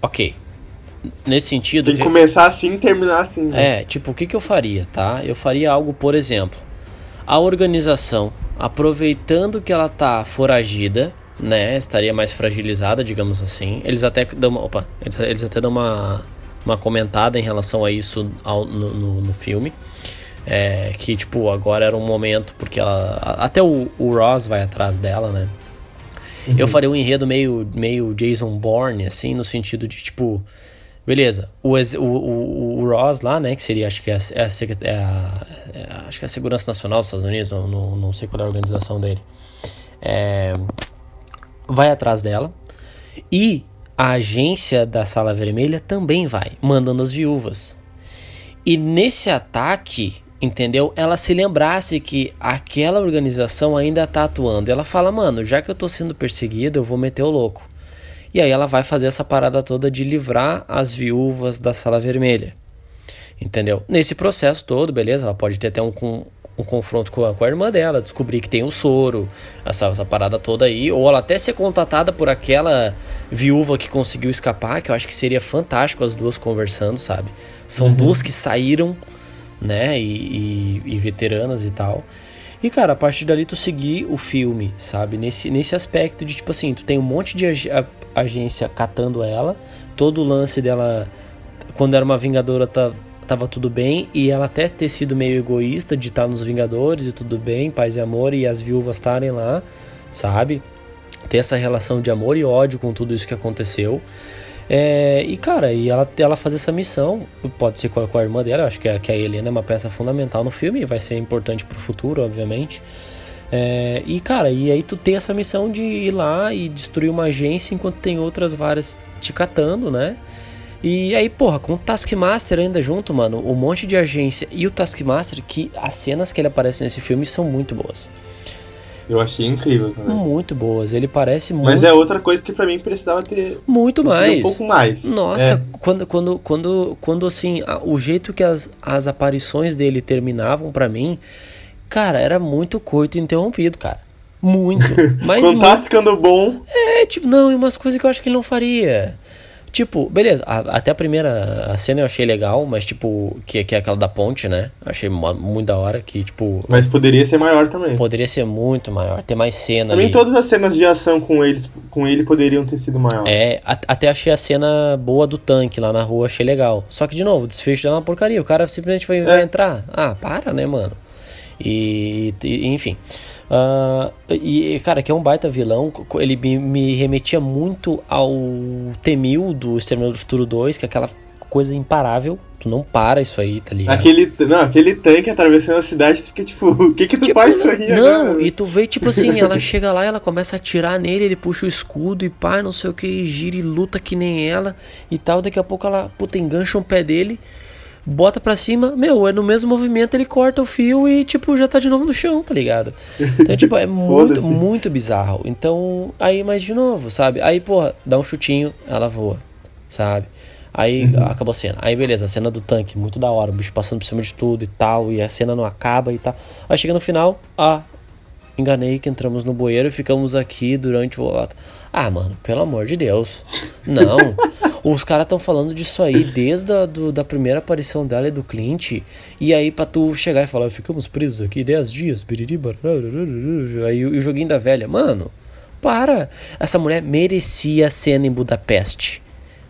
Ok. Nesse sentido. Tem que eu, começar assim e terminar assim. Né? É, tipo, o que, que eu faria, tá? Eu faria algo, por exemplo a organização, aproveitando que ela tá foragida, né, estaria mais fragilizada, digamos assim. Eles até dão uma, opa, eles, eles até dão uma uma comentada em relação a isso ao, no, no, no, filme. É, que, tipo, agora era um momento, porque ela. Até o, o Ross vai atrás dela, né? Uhum. Eu faria um enredo meio, meio Jason Bourne, assim, no sentido de, tipo. Beleza, o, o, o, Ross lá, né, que seria, acho que é a, é é a, é acho que é a Segurança Nacional dos Estados Unidos, não, não, não sei qual é a organização dele, é, vai atrás dela, e a agência da Sala Vermelha também vai, mandando as viúvas. E nesse ataque, entendeu? Ela se lembrasse que aquela organização ainda tá atuando. Ela fala, mano, já que eu tô sendo perseguida, eu vou meter o louco. E aí ela vai fazer essa parada toda de livrar as viúvas da Sala Vermelha. Entendeu? Nesse processo todo, beleza? Ela pode ter até um, um confronto com a, com a, irmã dela, descobrir que tem um soro, essa, essa parada toda aí, ou ela até ser contatada por aquela viúva que conseguiu escapar, que eu acho que seria fantástico as duas conversando, sabe? São uhum. duas que saíram, né, e, e, e, veteranas e tal. E, cara, a partir dali tu seguir o filme, sabe? Nesse, nesse aspecto de, tipo assim, tu tem um monte de ag agência catando ela, todo o lance dela, quando era uma vingadora, tá tava tudo bem e ela até ter sido meio egoísta de estar nos Vingadores e tudo bem, paz e amor e as viúvas estarem lá, sabe? Ter essa relação de amor e ódio com tudo isso que aconteceu. É, e cara, e ela, ela fazer essa missão, pode ser com a, com a irmã dela, acho que a, que a Helena é uma peça fundamental no filme vai ser importante pro futuro, obviamente. É, e cara, e aí tu tem essa missão de ir lá e destruir uma agência enquanto tem outras várias te catando, né? E aí, porra, com o Taskmaster ainda junto, mano, um monte de agência e o Taskmaster, que as cenas que ele aparece nesse filme são muito boas. Eu achei incrível também. Muito boas. Ele parece muito. Mas é outra coisa que para mim precisava ter. Muito mais. Um pouco mais. Nossa, é. quando, quando, quando, quando assim, o jeito que as, as aparições dele terminavam para mim, cara, era muito coito interrompido, cara. Muito. Mas quando tá ficando bom. É, tipo, não, e umas coisas que eu acho que ele não faria. Tipo, beleza, a, até a primeira a cena eu achei legal, mas tipo, que, que é aquela da ponte, né? achei muito da hora, que tipo... Mas poderia ser maior também. Poderia ser muito maior, ter mais cena Também ali. todas as cenas de ação com, eles, com ele poderiam ter sido maior. É, a, até achei a cena boa do tanque lá na rua, achei legal. Só que, de novo, o desfecho é uma porcaria, o cara simplesmente vai, é. vai entrar. Ah, para, né, mano? E, e enfim... Uh, e, cara, que é um baita vilão. Ele me, me remetia muito ao Temil do Exterminador do Futuro 2, que é aquela coisa imparável. Tu não para isso aí, tá ligado? Aquele, não, aquele tanque atravessando a cidade, tu fica tipo, o que que tu tipo, faz isso aí Não, agora? e tu vê, tipo assim, ela chega lá, ela começa a atirar nele, ele puxa o escudo e pá, não sei o que, gira e luta que nem ela e tal. Daqui a pouco ela, puta, engancha um pé dele bota pra cima, meu, é no mesmo movimento ele corta o fio e, tipo, já tá de novo no chão, tá ligado? Então, tipo, é muito, muito bizarro. Então, aí, mas de novo, sabe? Aí, porra, dá um chutinho, ela voa, sabe? Aí uhum. acabou a cena. Aí beleza, a cena do tanque, muito da hora, o bicho passando por cima de tudo e tal, e a cena não acaba e tal. Aí chega no final, ah, enganei que entramos no bueiro e ficamos aqui durante o. Ah, mano, pelo amor de Deus. Não. Os caras estão falando disso aí desde a do, da primeira aparição dela e do Clint. E aí, pra tu chegar e falar, ficamos presos aqui 10 dias, biririba, aí o, o joguinho da velha. Mano, para. Essa mulher merecia a cena em Budapeste.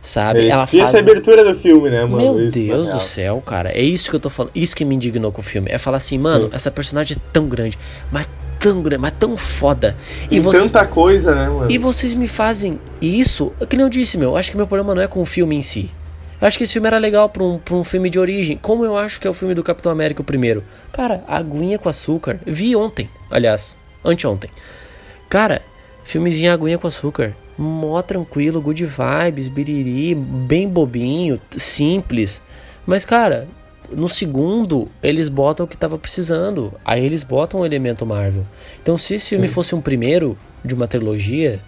Sabe? Ela faz essa abertura do filme, né, mano? Meu isso, Deus do céu, cara. É isso que eu tô falando. Isso que me indignou com o filme. É falar assim, mano, Sim. essa personagem é tão grande, mas tão grande, mas tão foda. E você, tanta coisa, né, mano? E vocês me fazem isso, que nem eu disse, meu, acho que meu problema não é com o filme em si. Eu acho que esse filme era legal pra um, pra um filme de origem, como eu acho que é o filme do Capitão América o primeiro. Cara, aguinha com açúcar. Vi ontem, aliás, anteontem. Cara, filmezinho aguinha com açúcar. Mó tranquilo, good vibes, biriri, bem bobinho, simples. Mas, cara, no segundo, eles botam o que tava precisando. Aí eles botam o elemento Marvel. Então, se esse filme Sim. fosse um primeiro de uma trilogia,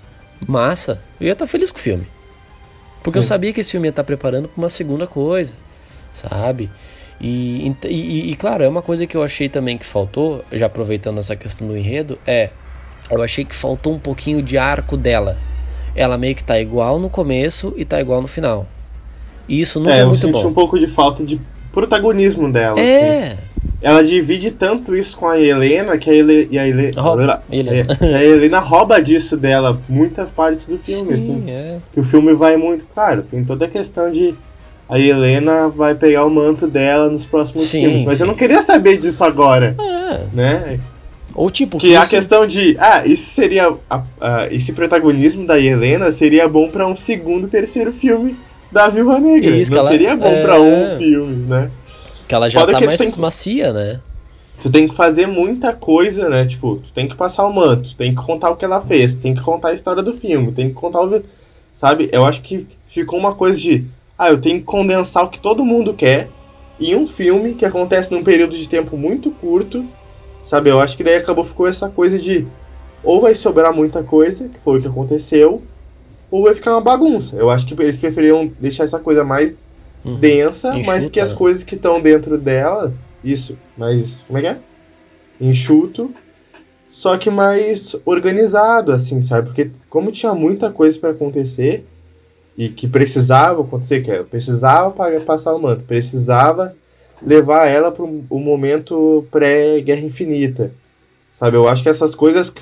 massa, eu ia estar tá feliz com o filme. Porque Sim. eu sabia que esse filme ia estar tá preparando para uma segunda coisa, sabe? E, e, e, claro, é uma coisa que eu achei também que faltou, já aproveitando essa questão do enredo, é. Eu achei que faltou um pouquinho de arco dela. Ela meio que tá igual no começo e tá igual no final. E isso nunca é, é muito bom. Eu senti um pouco de falta de protagonismo dela. É. Assim. Ela divide tanto isso com a Helena que a, Ele, e a, Ele, Helena. É, a Helena rouba disso dela muitas partes do filme, Sim, assim. É. Que o filme vai muito. Claro, tem toda a questão de a Helena vai pegar o manto dela nos próximos Sim, filmes. Mas sim, eu não queria saber disso agora, É. né? Ou tipo, Que a isso- questão de, ah, isso seria. a- a- esse protagonismo da Helena seria bom pra um segundo, terceiro filme da Viúva Negra. Isso, não ela- seria bom é. pra um filme, né? que ela já Foda tá mais tem- macia, né? Tu tem que fazer muita coisa, né? Tipo, tu tem que passar o manto, tu tem que contar o que ela fez, tem que contar a história do filme, tem que contar o. Sabe? Eu acho que ficou uma coisa de. Ah, eu tenho que condensar o que todo mundo quer em um filme que acontece num período de tempo muito curto. Sabe? Eu acho que daí acabou ficou essa coisa de. Ou vai sobrar muita coisa, que foi o que aconteceu, ou vai ficar uma bagunça. Eu acho que eles preferiam deixar essa coisa mais Uhum. densa, mas Enxuta, que as coisas que estão dentro dela, isso, mais, como é que é? Enxuto, só que mais organizado, assim, sabe? Porque como tinha muita coisa pra acontecer e que precisava acontecer, que é, precisava pa- passar o manto, precisava levar ela para o momento pré-Guerra Infinita, sabe? Eu acho que essas coisas que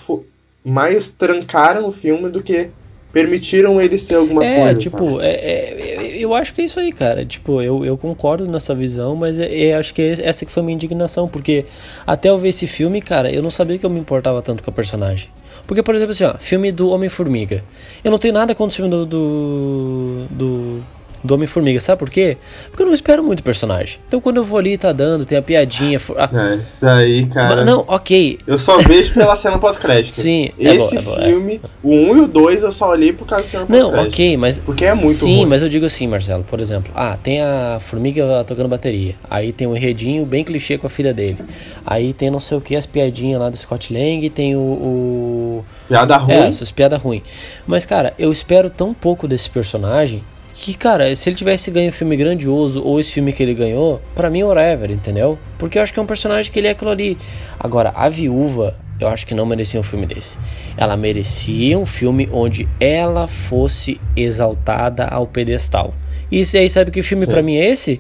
mais trancaram o filme do que permitiram ele ser alguma É, coisa. tipo, é, é- eu acho que é isso aí, cara. Tipo, eu, eu concordo nessa visão, mas é, é- acho que essa que foi a minha indignação, porque até eu ver esse filme, cara, eu não sabia que eu me importava tanto com a personagem. Porque, por exemplo, assim, ó, filme do Homem-Formiga. Eu não tenho nada contra o filme do. do. do, do Homem-Formiga, sabe por quê? Porque eu não espero muito personagem. Então quando eu vou ali, tá dando, tem a piadinha. É, isso aí, cara. mas não, ok. Eu só vejo pela cena pós-crédito. Sim, é Esse bom, é bom, é. filme, o 1 e o 2 eu só olhei por causa da cena Não, pós-crédito. ok, mas Porque é muito Sim, ruim. mas eu digo assim, Marcelo, por exemplo, ah, tem a formiga tocando bateria, aí tem um enredinho bem clichê com a filha dele, aí tem não sei o que, as piadinhas lá do Scott Lang, tem o... o... Piada ruim. É, essas piadas ruins. Mas, cara, eu espero tão pouco desse personagem que, cara, se ele tivesse ganho um filme grandioso ou esse filme que ele ganhou, pra mim, whatever, entendeu? Porque eu acho que é um personagem que ele é aquilo ali. Agora, a viúva, eu acho que não merecia um filme desse. Ela merecia um filme onde ela fosse exaltada ao pedestal. E aí, sabe que filme pra mim é esse?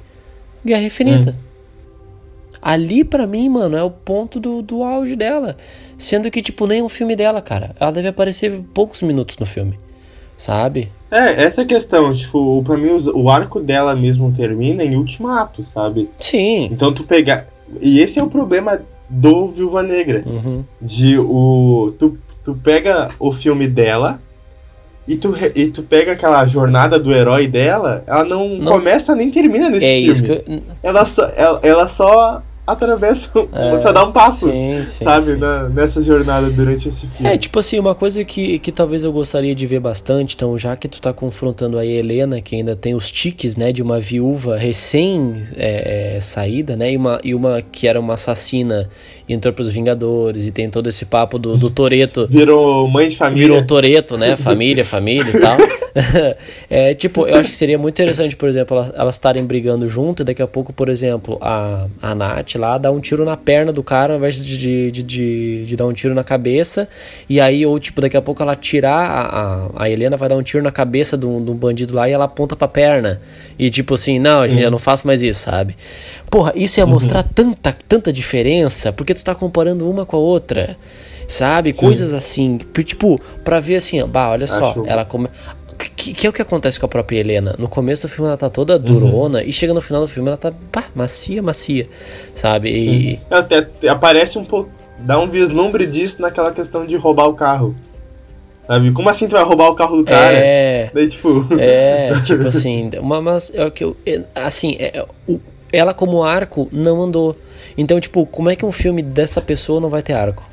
Guerra Infinita. Ali, pra mim, mano, é o ponto do, do auge dela. Sendo que, tipo, nem um filme dela, cara. Ela deve aparecer poucos minutos no filme. Sabe? É, essa é questão. Tipo, pra mim, o arco dela mesmo termina em Ultimato, sabe? Sim. Então tu pegar... E esse é o problema do Viúva Negra. Uhum. De o... Tu, tu pega o filme dela... E tu, e tu pega aquela jornada do herói dela, ela não, Não. começa nem termina nesse É filme. isso que eu. Ela só, ela, ela só atravessa, É, só dá um passo, Sim, sim. sabe, sim. na- nessa jornada durante esse filme. É, tipo assim, uma coisa que, que talvez eu gostaria de ver bastante, então, já que tu tá confrontando aí a Helena, que ainda tem os tiques, né, de uma viúva recém é, é, saída, né, e uma, e uma que era uma assassina entrou pros Vingadores, e tem todo esse papo do, do Toreto. Virou mãe de família. Virou Toreto, né? Família, família e tal. é, tipo, eu acho que seria muito interessante, por exemplo, elas- elas estarem brigando junto e daqui a pouco, por exemplo, a, a Nath lá dá um tiro na perna do cara ao invés de, de, de, de, de dar um tiro na cabeça. E aí, ou tipo, daqui a pouco ela tirar a, a, a Helena vai dar um tiro na cabeça de um, de um bandido lá e ela aponta pra perna. E tipo assim, não, gente, eu não faço mais isso, sabe? Porra, isso ia mostrar tanta, tanta diferença, porque tu tá comparando uma com a outra. Sabe? Coisas assim, tipo, pra ver assim, ó, bah, olha só, Acho- ela come... Que, que é o que acontece com a própria Helena? No começo do filme ela tá toda Uhum. durona e chega no final do filme ela tá pá, macia, macia, sabe? E, Até, até aparece um pouco, dá um vislumbre disso naquela questão de roubar o carro. Sabe? Como assim tu vai roubar o carro do cara? é, Daí, tipo, é, tipo assim, uma, mas é o que eu, é, assim, é, é, o- ela como arco não andou. Então, tipo, como é que um filme dessa pessoa não vai ter arco?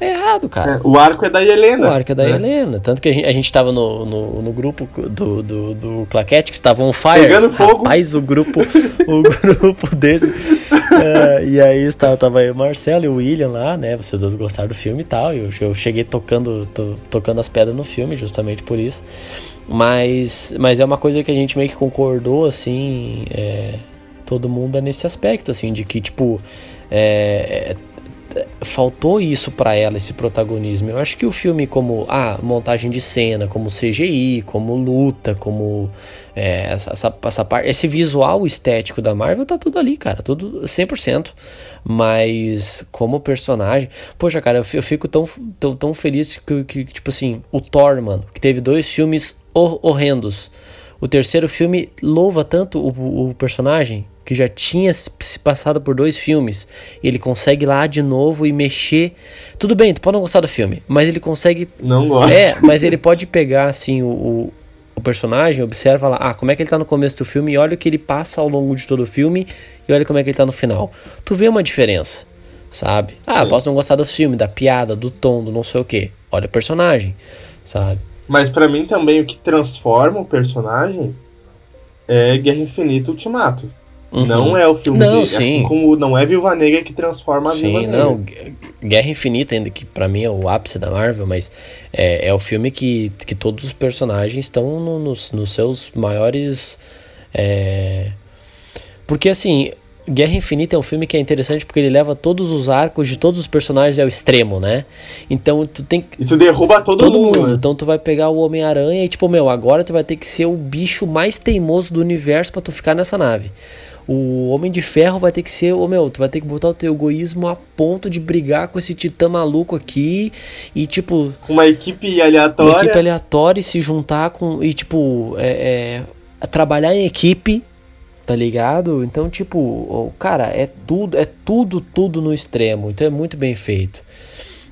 É errado, cara. é, o arco é da Helena. O arco é da né? Helena. Tanto que a gente, a gente tava no, no, no grupo do, do, do Claquete, que estavam on fire. Pegando fogo. Rapaz, o grupo, o grupo desse. É, e aí estava, tava aí o Marcelo e o William lá, né? Vocês dois gostaram do filme e tal. E eu, eu cheguei tocando, to- tocando as pedras no filme, justamente por isso. Mas, mas é uma coisa que a gente meio que concordou, assim. é, todo mundo é nesse aspecto, assim, de que, tipo. é, é, faltou isso pra ela, esse protagonismo. Eu acho que o filme, como ah, montagem de cena, como CGI, como luta, como é, essa, essa, essa parte, esse visual estético da Marvel tá tudo ali, cara, tudo 100%. Mas como personagem, poxa, cara, eu, fi- eu fico tão, tão, tão feliz que, que, tipo assim, o Thor, mano, que teve dois filmes hor- horrendos. O terceiro filme louva tanto o, o personagem que já tinha se passado por dois filmes. ele consegue lá de novo e mexer. Tudo bem, tu pode não gostar do filme, mas ele consegue. Não gosta. É, mas ele pode pegar assim o, o, o, personagem, observa lá, ah, como é que ele tá no começo do filme e olha o que ele passa ao longo de todo o filme e olha como é que ele tá no final. Tu vê uma diferença, sabe? Ah, Sim. posso não gostar do filme, da piada, do tom, do não sei o que. Olha o personagem, sabe? Mas para mim também o que transforma o personagem é Guerra Infinita Ultimato. Uhum. Não é o filme não, de, sim. assim como não é Viúva Negra que transforma a sim, Viúva Negra. não. Guerra Infinita ainda que para mim é o ápice da Marvel, mas é, é o filme que, que todos os personagens estão no, nos, nos seus maiores é... porque assim Guerra Infinita é um filme que é interessante porque ele leva todos os arcos de todos os personagens ao extremo, né? Então tu tem E tu derruba todo, todo mundo. mundo. Então tu vai pegar o Homem-Aranha e tipo, meu, agora tu vai ter que ser o bicho mais teimoso do universo para tu ficar nessa nave. O Homem de Ferro vai ter que ser, ô oh, meu, tu vai ter que botar o teu egoísmo a ponto de brigar com esse titã maluco aqui e tipo. Uma equipe aleatória. Uma equipe aleatória e se juntar com. E tipo, é, é trabalhar em equipe tá ligado? Então, tipo, cara, é tudo, é tudo, tudo no extremo. Então é muito bem feito.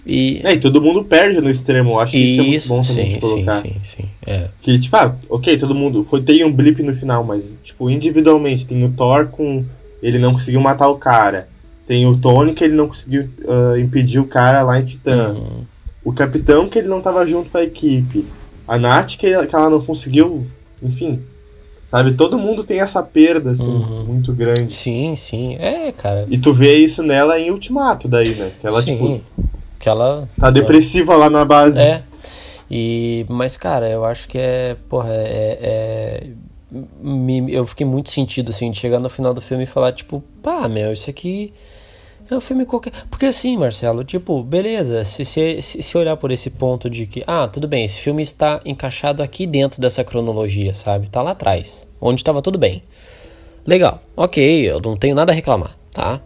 E, é, e todo mundo perde no extremo. Acho que isso, isso é muito bom também sim, de colocar. Sim, sim, sim. É. Que, tipo, ah, ok, todo mundo. Foi, tem um blip no final, mas, tipo, individualmente, tem o Thor com. Ele não conseguiu matar o cara. Tem o Tony que ele não conseguiu uh, impedir o cara lá em Titã. Uhum. O Capitão que ele não tava junto com a equipe. A Nath que, que ela não conseguiu. Enfim, Sabe, todo mundo tem essa perda, assim, uhum. muito grande. Sim, sim. É, cara. E tu vê isso nela em Ultimato, daí, né? Que ela, sim. tipo. Que ela. Tá depressiva ela... lá na base. É. E, mas, cara, eu acho que é. Porra, é. é me, eu fiquei muito sentido, assim, de chegar no final do filme e falar, tipo, pá, meu, isso aqui é um filme qualquer. Porque assim, Marcelo, tipo, beleza, se, se, se olhar por esse ponto de que, ah, tudo bem, esse filme está encaixado aqui dentro dessa cronologia, sabe? Tá lá atrás, onde estava tudo bem. Legal, ok, eu não tenho nada a reclamar, tá?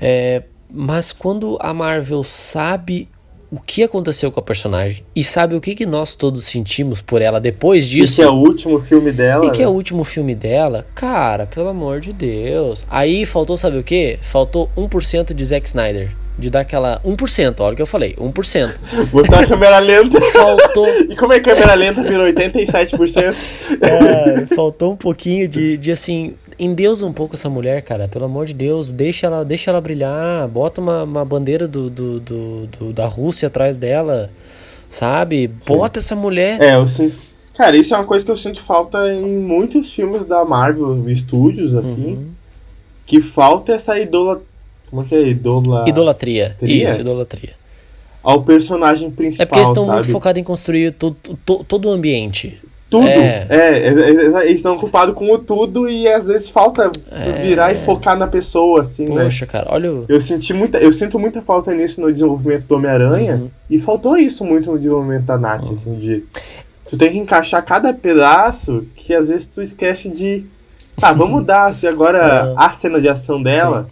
É, mas quando a Marvel sabe o que aconteceu com a personagem e sabe o que, que nós todos sentimos por ela depois disso. E que é o último filme dela. E que é o último filme dela, cara, pelo amor de Deus. Aí faltou, sabe o que? Faltou 1% de Zack Snyder. De dar aquela 1%, olha o que eu falei, 1%. Botar a câmera lenta. Faltou. e como é que a câmera lenta virou 87%? é, faltou um pouquinho de, de assim, endeusa um pouco essa mulher, cara. Pelo amor de Deus, deixa ela, deixa ela brilhar. Bota uma, uma bandeira do, do, do, do, da Rússia atrás dela, sabe? Bota Sim. essa mulher. É, eu sinto. Cara, isso é uma coisa que eu sinto falta em muitos filmes da Marvel Studios, assim. Uhum. Que falta essa idola. Como é que é? Idola... Idolatria. Tria? Isso, idolatria. Ao personagem principal. É porque eles estão muito focados em construir todo, todo, todo o ambiente tudo. É. É, é, é, eles estão ocupados com o tudo e às vezes falta é. virar e focar na pessoa, assim, Poxa, né? Poxa, cara, olha. O... Eu senti muita, eu sinto muita falta nisso no desenvolvimento do Homem-Aranha uhum. e faltou isso muito no desenvolvimento da Nath, uhum. assim, de tu tem que encaixar cada pedaço que às vezes tu esquece de tá, vamos dar se agora uhum. a cena de ação dela.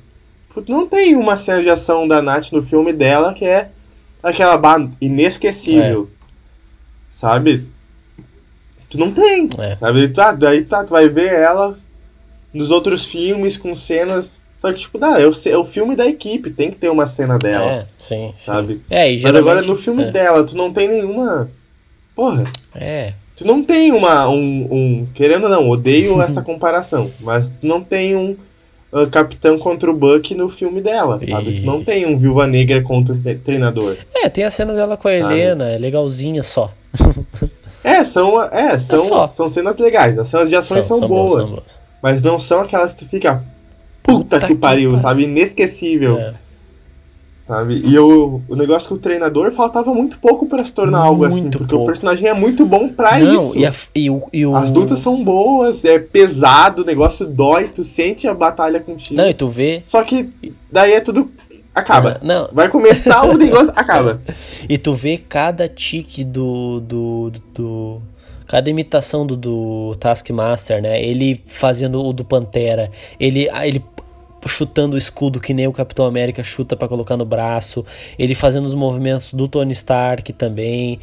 Sim. Não tem uma cena de ação da Nath no filme dela que é aquela barra inesquecível. É. Sabe? Tu não tem. É. Sabe? Tá, daí tá, tu vai ver ela nos outros filmes com cenas. Só que, tipo, dá, é o, é o filme da equipe, tem que ter uma cena dela. É, sim, sabe? Sim. É, e geralmente, Mas agora no filme é. dela, tu não tem nenhuma. Porra. É. Tu não tem uma. Um, um querendo ou não, odeio essa comparação. Mas tu não tem um uh, Capitão contra o Buck no filme dela, sabe? Isso. Tu não tem um Viúva Negra contra o treinador. É, tem a cena dela com a sabe? Helena, é legalzinha só. É, são, é, são, é são cenas legais. As cenas de ações são, são, são boas, boas, boas, Mas não são aquelas que tu fica. Puta, puta que, pariu, que sabe? Inesquecível. É. Sabe? E o, o negócio que o treinador faltava muito pouco para se tornar muito algo assim. Porque pouco. o personagem é muito bom pra não, isso. E, a, e, o, e o... As lutas são boas, é pesado, o negócio dói, tu sente a batalha contigo. Não, e tu vê. Só que daí é tudo acaba. Não. Vai começar o negócio, acaba. E tu vê cada tique do, do, do, do cada imitação do, do Taskmaster, né? Ele fazendo o do Pantera, ele, ele chutando o escudo que nem o Capitão América chuta para colocar no braço, ele fazendo os movimentos do Tony Stark também.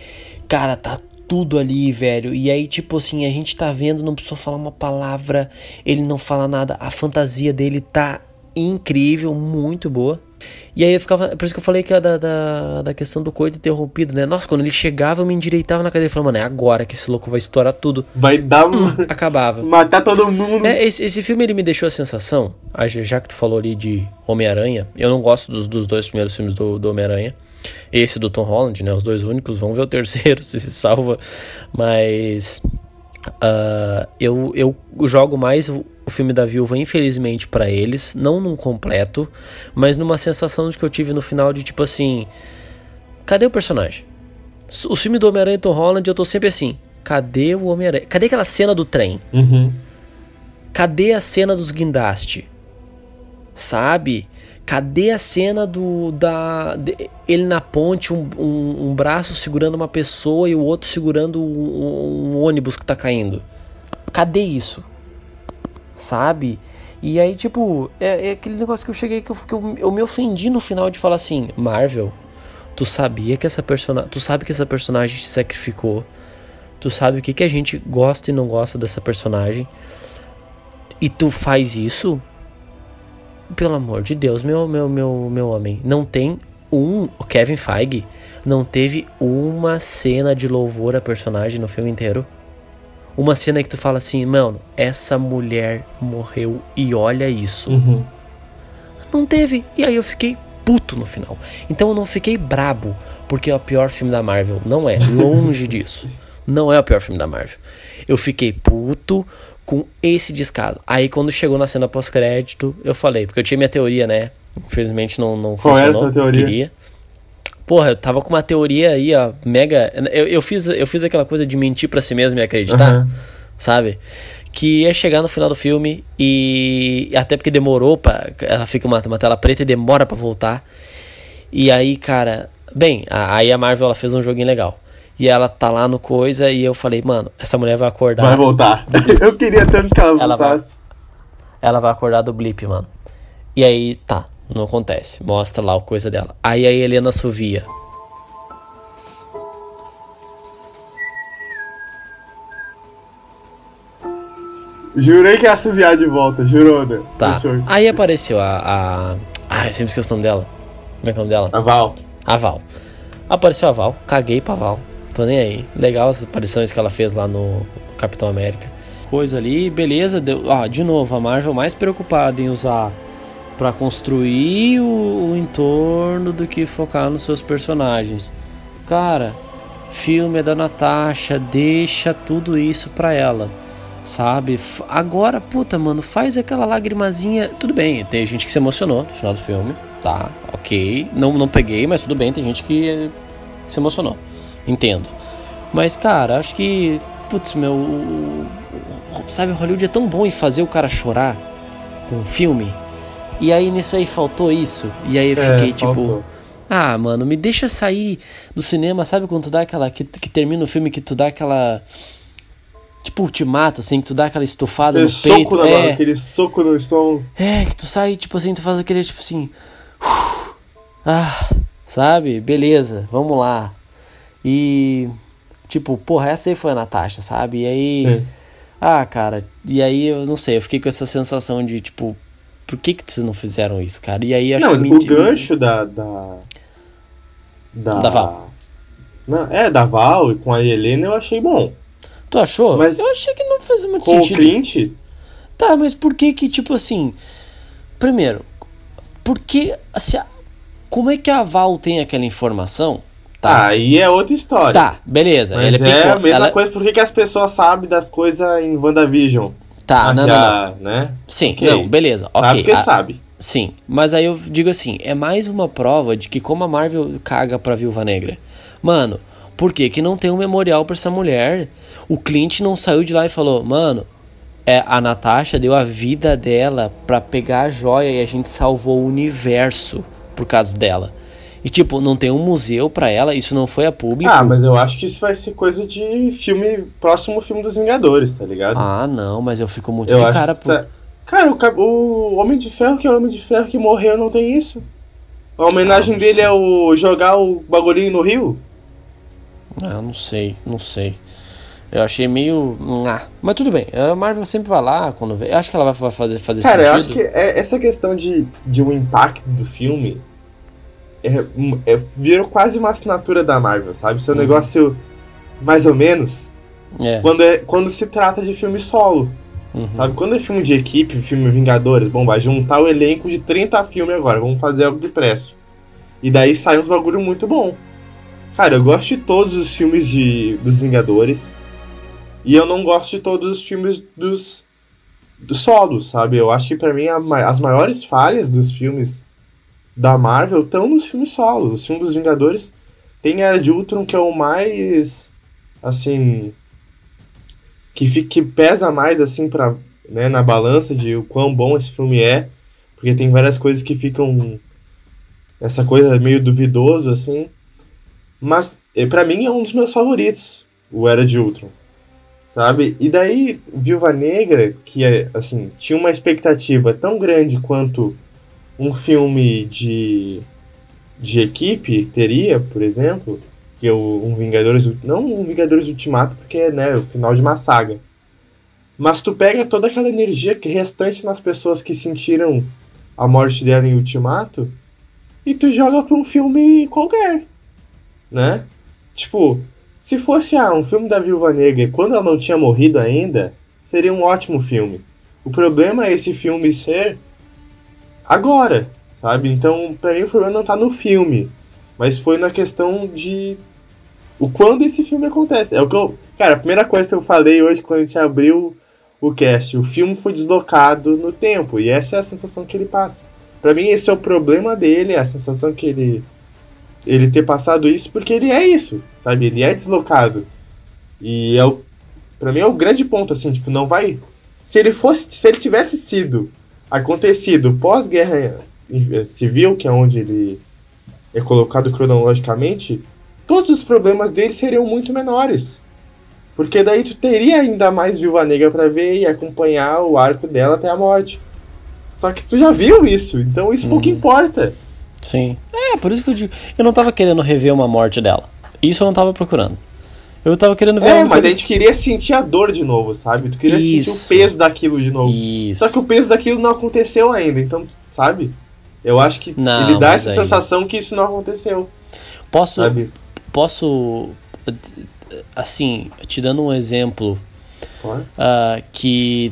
Cara, tá tudo ali, velho. E aí, tipo assim, a gente tá vendo, não precisou falar uma palavra, ele não fala nada. A fantasia dele tá incrível, muito boa. E aí eu ficava. Por isso que eu falei que é da, da, da questão do coito interrompido, né? Nossa, quando ele chegava, eu me endireitava na cadeira e falava, mano, é agora que esse louco vai estourar tudo. Vai dar um. Acabava. Matar todo mundo. É, esse, esse filme ele me deixou a sensação, já que tu falou ali de Homem-Aranha, eu não gosto dos, dos dois primeiros filmes do, do Homem-Aranha. Esse do Tom Holland, né? Os dois únicos. Vamos ver o terceiro se se salva. Mas. Uh, eu, eu jogo mais o, filme da viúva, infelizmente, para eles. Não num completo, mas numa sensação de que eu tive no final de tipo assim. Cadê o personagem? O filme do Homem-Aranha e Tom Holland, eu tô sempre assim. Cadê o Homem-Aranha? Cadê aquela cena do trem? Uhum. Cadê a cena dos guindaste? Sabe? Cadê a cena do da de, ele na ponte, um, um, um, braço segurando uma pessoa e o outro segurando um, um ônibus que tá caindo? Cadê isso? Sabe? E aí, tipo, é, é, aquele negócio que eu cheguei que, eu, que eu, eu, me ofendi no final de falar assim, Marvel, tu sabia que essa personagem. Tu sabe que essa personagem se sacrificou. Tu sabe o que, que a gente gosta e não gosta dessa personagem. E tu faz isso pelo amor de Deus, meu, meu, meu, meu homem, não tem um. O Kevin Feige não teve uma cena de louvor a personagem no filme inteiro. Uma cena que tu fala assim, mano, essa mulher morreu e olha isso. Uhum. Não teve. E aí eu fiquei puto no final. Então eu não fiquei brabo porque é o pior filme da Marvel. Não é. Longe disso. Não é o pior filme da Marvel. Eu fiquei puto com esse descaso. Aí quando chegou na cena pós-crédito, eu falei, porque eu tinha minha teoria, né? Infelizmente não, não Qual funcionou. Era a teoria? Queria. Porra, eu tava com uma teoria aí, ó, mega. Eu, eu, fiz, eu fiz aquela coisa de mentir para si mesmo e acreditar, uhum. sabe? Que ia chegar no final do filme e. Até porque demorou pra. Ela fica uma, uma tela preta e demora para voltar. E aí, cara. Bem, aí a Marvel ela fez um joguinho legal. E ela tá lá no coisa e eu falei, mano, essa mulher vai acordar. Vai voltar. eu queria tanto que ela, ela voltasse. Vai, ela vai acordar do blip, mano. E aí, tá, não acontece. Mostra lá a coisa dela. Aí a Helena assovia. Jurei que ia assoviar de volta, jurou, né? Tá. Aí apareceu a. a... Ah, eu sempre esqueci o nome dela. Como é que é o nome dela? A Val. A Val. Apareceu a Val, caguei pra Val tô nem aí. Legal as aparições que ela fez lá no Capitão América. Coisa ali, beleza. Deu, ah, de novo, a Marvel mais preocupada em usar para construir o, o entorno do que focar nos seus personagens. Cara, filme é da Natasha, deixa tudo isso pra ela. Sabe? Agora, puta, mano, faz aquela lagrimazinha. Tudo bem, tem gente que se emocionou no final do filme. Tá, ok. Não, não peguei, mas tudo bem, tem gente que se emocionou. Entendo. Mas, cara, acho que. Putz, meu. Sabe, Hollywood é tão bom em fazer o cara chorar com um filme. E aí nisso aí faltou isso. E aí eu é, fiquei é, tipo. Faltou. Ah, mano, me deixa sair do cinema, sabe quando tu dá aquela. Que, que termina o filme que tu dá aquela. Tipo ultimato, assim, que tu dá aquela estufada aquele no peito. Na é, aquele soco no estômago. É, que tu sai, tipo assim, tu faz aquele, tipo assim. Ah, sabe? Beleza, vamos lá. E, tipo, porra, essa aí foi a Natasha, sabe? E aí. Sim. Ah, cara, e aí eu não sei, eu fiquei com essa sensação de, tipo, por que que vocês não fizeram isso, cara? E aí acho não, que. O gancho da. Da, da, da Val. Não, é, da Val e com a Helena eu achei bom. Tu achou? Mas eu achei que não fez muito com sentido. Com o Clint? Tá, mas por que que, tipo assim. Primeiro, por que. Assim, como é que a Val tem aquela informação Tá. Aí é outra história. Tá, beleza. Mas Ele é, a mesma ela... coisa, por que, que as pessoas sabem das coisas em WandaVision? Tá, não, não, não. Né? Sim, okay. não, beleza. Sabe okay. que a... sabe. Sim, mas aí eu digo assim, é mais uma prova de que como a Marvel caga pra Viúva Negra. Mano, por que que não tem um memorial pra essa mulher? O Clint não saiu de lá e falou, mano, é, a Natasha deu a vida dela pra pegar a joia e a gente salvou o universo por causa dela. E, tipo, não tem um museu para ela, isso não foi a público. Ah, mas eu acho que isso vai ser coisa de filme, próximo filme dos Vingadores, tá ligado? Ah, não, mas eu fico muito eu de cara, pô. Tá... Cara, o, o Homem de Ferro, que é o Homem de Ferro que morreu, não tem isso. A homenagem ah, dele é o jogar o bagulhinho no rio? Ah, não sei, não sei. Eu achei meio. Ah, mas tudo bem. A Marvel sempre vai lá quando vê. Eu acho que ela vai fazer, fazer Cara, sentido. eu acho que é, essa questão de, de um impacto do filme é, é, virou quase uma assinatura da Marvel, sabe? Seu Uhum. negócio mais ou menos É. quando, é, quando se trata de filme solo. uhum. Sabe? Quando é filme de equipe, filme Vingadores, bom, vai juntar o elenco de 30 filmes agora, vamos fazer algo de preste. E daí sai uns bagulho muito bom. Cara, eu gosto de todos os filmes de, dos Vingadores. E eu não gosto de todos os filmes dos, dos solos, sabe? Eu acho que pra mim a as maiores falhas dos filmes da Marvel estão nos filmes solos. Os filmes dos Vingadores tem Era de Ultron, que é o mais. Assim que, fi- que pesa mais assim para né, na balança de o quão bom esse filme é, porque tem várias coisas que ficam essa coisa meio duvidoso assim. Mas eh, pra mim é um dos meus favoritos, o Era de Ultron. Sabe? E daí Viúva Negra, que é assim, tinha uma expectativa tão grande quanto um filme de de equipe teria, por exemplo, que o um Vingadores, não um Vingadores Ultimato, porque é né, o final de uma saga. Mas tu pega toda aquela energia que restante nas pessoas que sentiram a morte dela em Ultimato e tu joga pra um filme qualquer, né? Tipo, se fosse ah, um filme da Viúva Negra quando ela não tinha morrido ainda, seria um ótimo filme. O problema é esse filme ser agora, sabe? Então, pra mim o problema não tá no filme, mas foi na questão de o quando esse filme acontece. É o que eu, cara, a primeira coisa que eu falei hoje quando a gente abriu o cast, o filme foi deslocado no tempo e essa é a sensação que ele passa. Pra mim esse é o problema dele, a sensação que ele ele ter passado isso porque ele é isso, sabe? Ele é deslocado. E é o para mim é o grande ponto assim, tipo, não vai se ele fosse se ele tivesse sido acontecido pós-guerra eh, civil, que é onde ele é colocado cronologicamente, todos os problemas dele seriam muito menores. Porque daí tu teria ainda mais Viúva Negra pra ver e acompanhar o arco dela até a morte. Só que tu já viu isso, então isso pouco importa. Sim. É, por isso que eu digo. Eu não tava querendo rever uma morte dela. Isso eu não tava procurando. Eu tava querendo ver É, mas a gente queria sentir a dor de novo, sabe? Tu queria sentir Isso. o peso daquilo de novo. Isso. Só que o peso daquilo não aconteceu ainda, então, sabe? Eu acho que Não, ele dá essa aí- sensação que isso não aconteceu, Posso, sabe? posso, assim, te dando um exemplo Claro. ah, que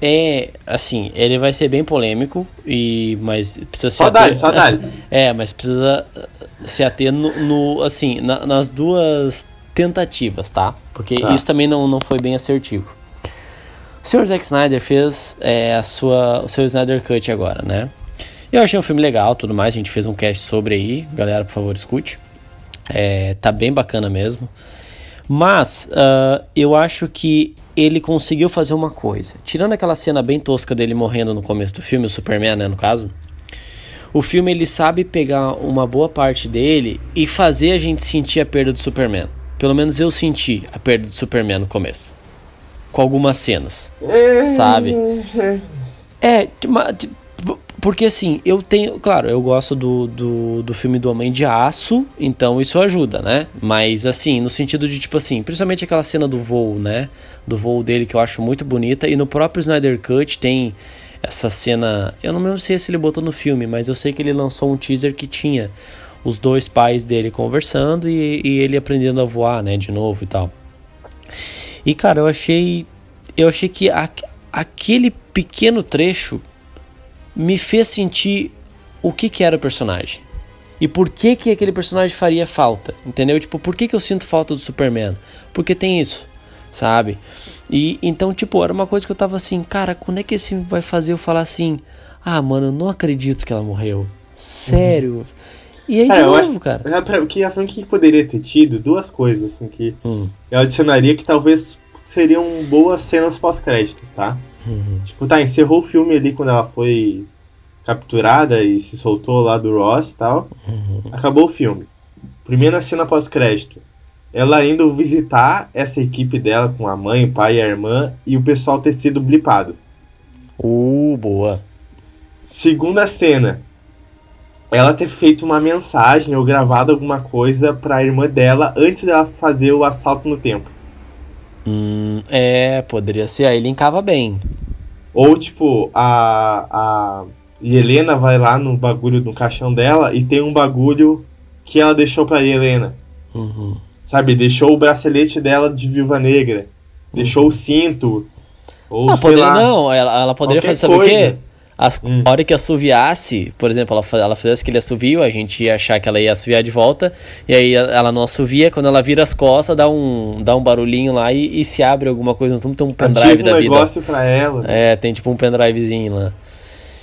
é, assim, ele vai ser bem polêmico, e mas precisa se Só ater- só. É, mas precisa uh, se ater no, no- assim, na- nas duas tentativas, tá? Porque Tá. isso também não, não foi bem assertivo. O Sr. Zack Snyder fez é, a sua, o seu Snyder Cut agora, né? Eu achei um filme legal, tudo mais, a gente fez um cast sobre aí, galera, por favor, escute. É, tá bem bacana mesmo. Mas ah, eu acho que ele conseguiu fazer uma coisa. Tirando aquela cena bem tosca dele morrendo no começo do filme, o Superman, né, no caso. O filme ele sabe pegar uma boa parte dele e fazer a gente sentir a perda do Superman. Pelo menos eu senti a perda do Superman no começo. Com algumas cenas. É, Sabe? é. É, porque assim, eu tenho. Claro, eu gosto do, do, do filme do Homem de Aço, então isso ajuda, né? Mas assim, no sentido de tipo assim, principalmente aquela cena do voo, né? Do voo dele que eu acho muito bonita. E no próprio Snyder Cut tem essa cena. Eu não lembro se ele botou no filme, mas eu sei que ele lançou um teaser que tinha os dois pais dele conversando e, e ele aprendendo a voar, né? De novo e tal. E cara, eu achei. Eu achei que a- aquele pequeno trecho me fez sentir o que, que era o personagem. E por que, que aquele personagem faria falta. Entendeu? Tipo, por que, que eu sinto falta do Superman? Porque tem isso, sabe? E então, tipo, era uma coisa que eu tava assim, cara, quando é que esse vai fazer eu falar assim? Ah, mano, eu não acredito que ela morreu. Sério. E aí, de Cara, eu novo, acho- cara. É, que a franquia poderia ter tido, duas coisas, assim, que Hum, eu adicionaria que talvez seriam boas cenas pós-créditos, tá? uhum, Tipo, tá, encerrou o filme ali quando ela foi capturada e se soltou lá do Ross e tal. uhum. Acabou o filme. Primeira cena pós-crédito. Ela indo visitar essa equipe dela com a mãe, o pai e a irmã e o pessoal ter sido blipado. Uh, boa. Segunda cena. Ela ter feito uma mensagem ou gravado alguma coisa pra irmã dela antes dela fazer o assalto no tempo. Hum, é, poderia ser. Aí linkava bem. Ou, tipo, a, a Helena vai lá no bagulho do caixão dela e tem um bagulho que ela deixou pra Helena. Uhum. Sabe? Deixou o bracelete dela de viúva negra. Deixou o cinto. Ou Ah, sei poderia, lá. não, ela, ela poderia fazer, sabe o quê? As, Hum. A hora que assoviasse, por exemplo, ela, ela fizesse aquele assovio, a gente ia achar que ela ia assoviar de volta, e aí ela não assovia, quando ela vira as costas, dá um, dá um barulhinho lá e, e se abre alguma coisa, não tem um pendrive Ativa da um vida. negócio pra ela. É, tem tipo um pendrivezinho lá.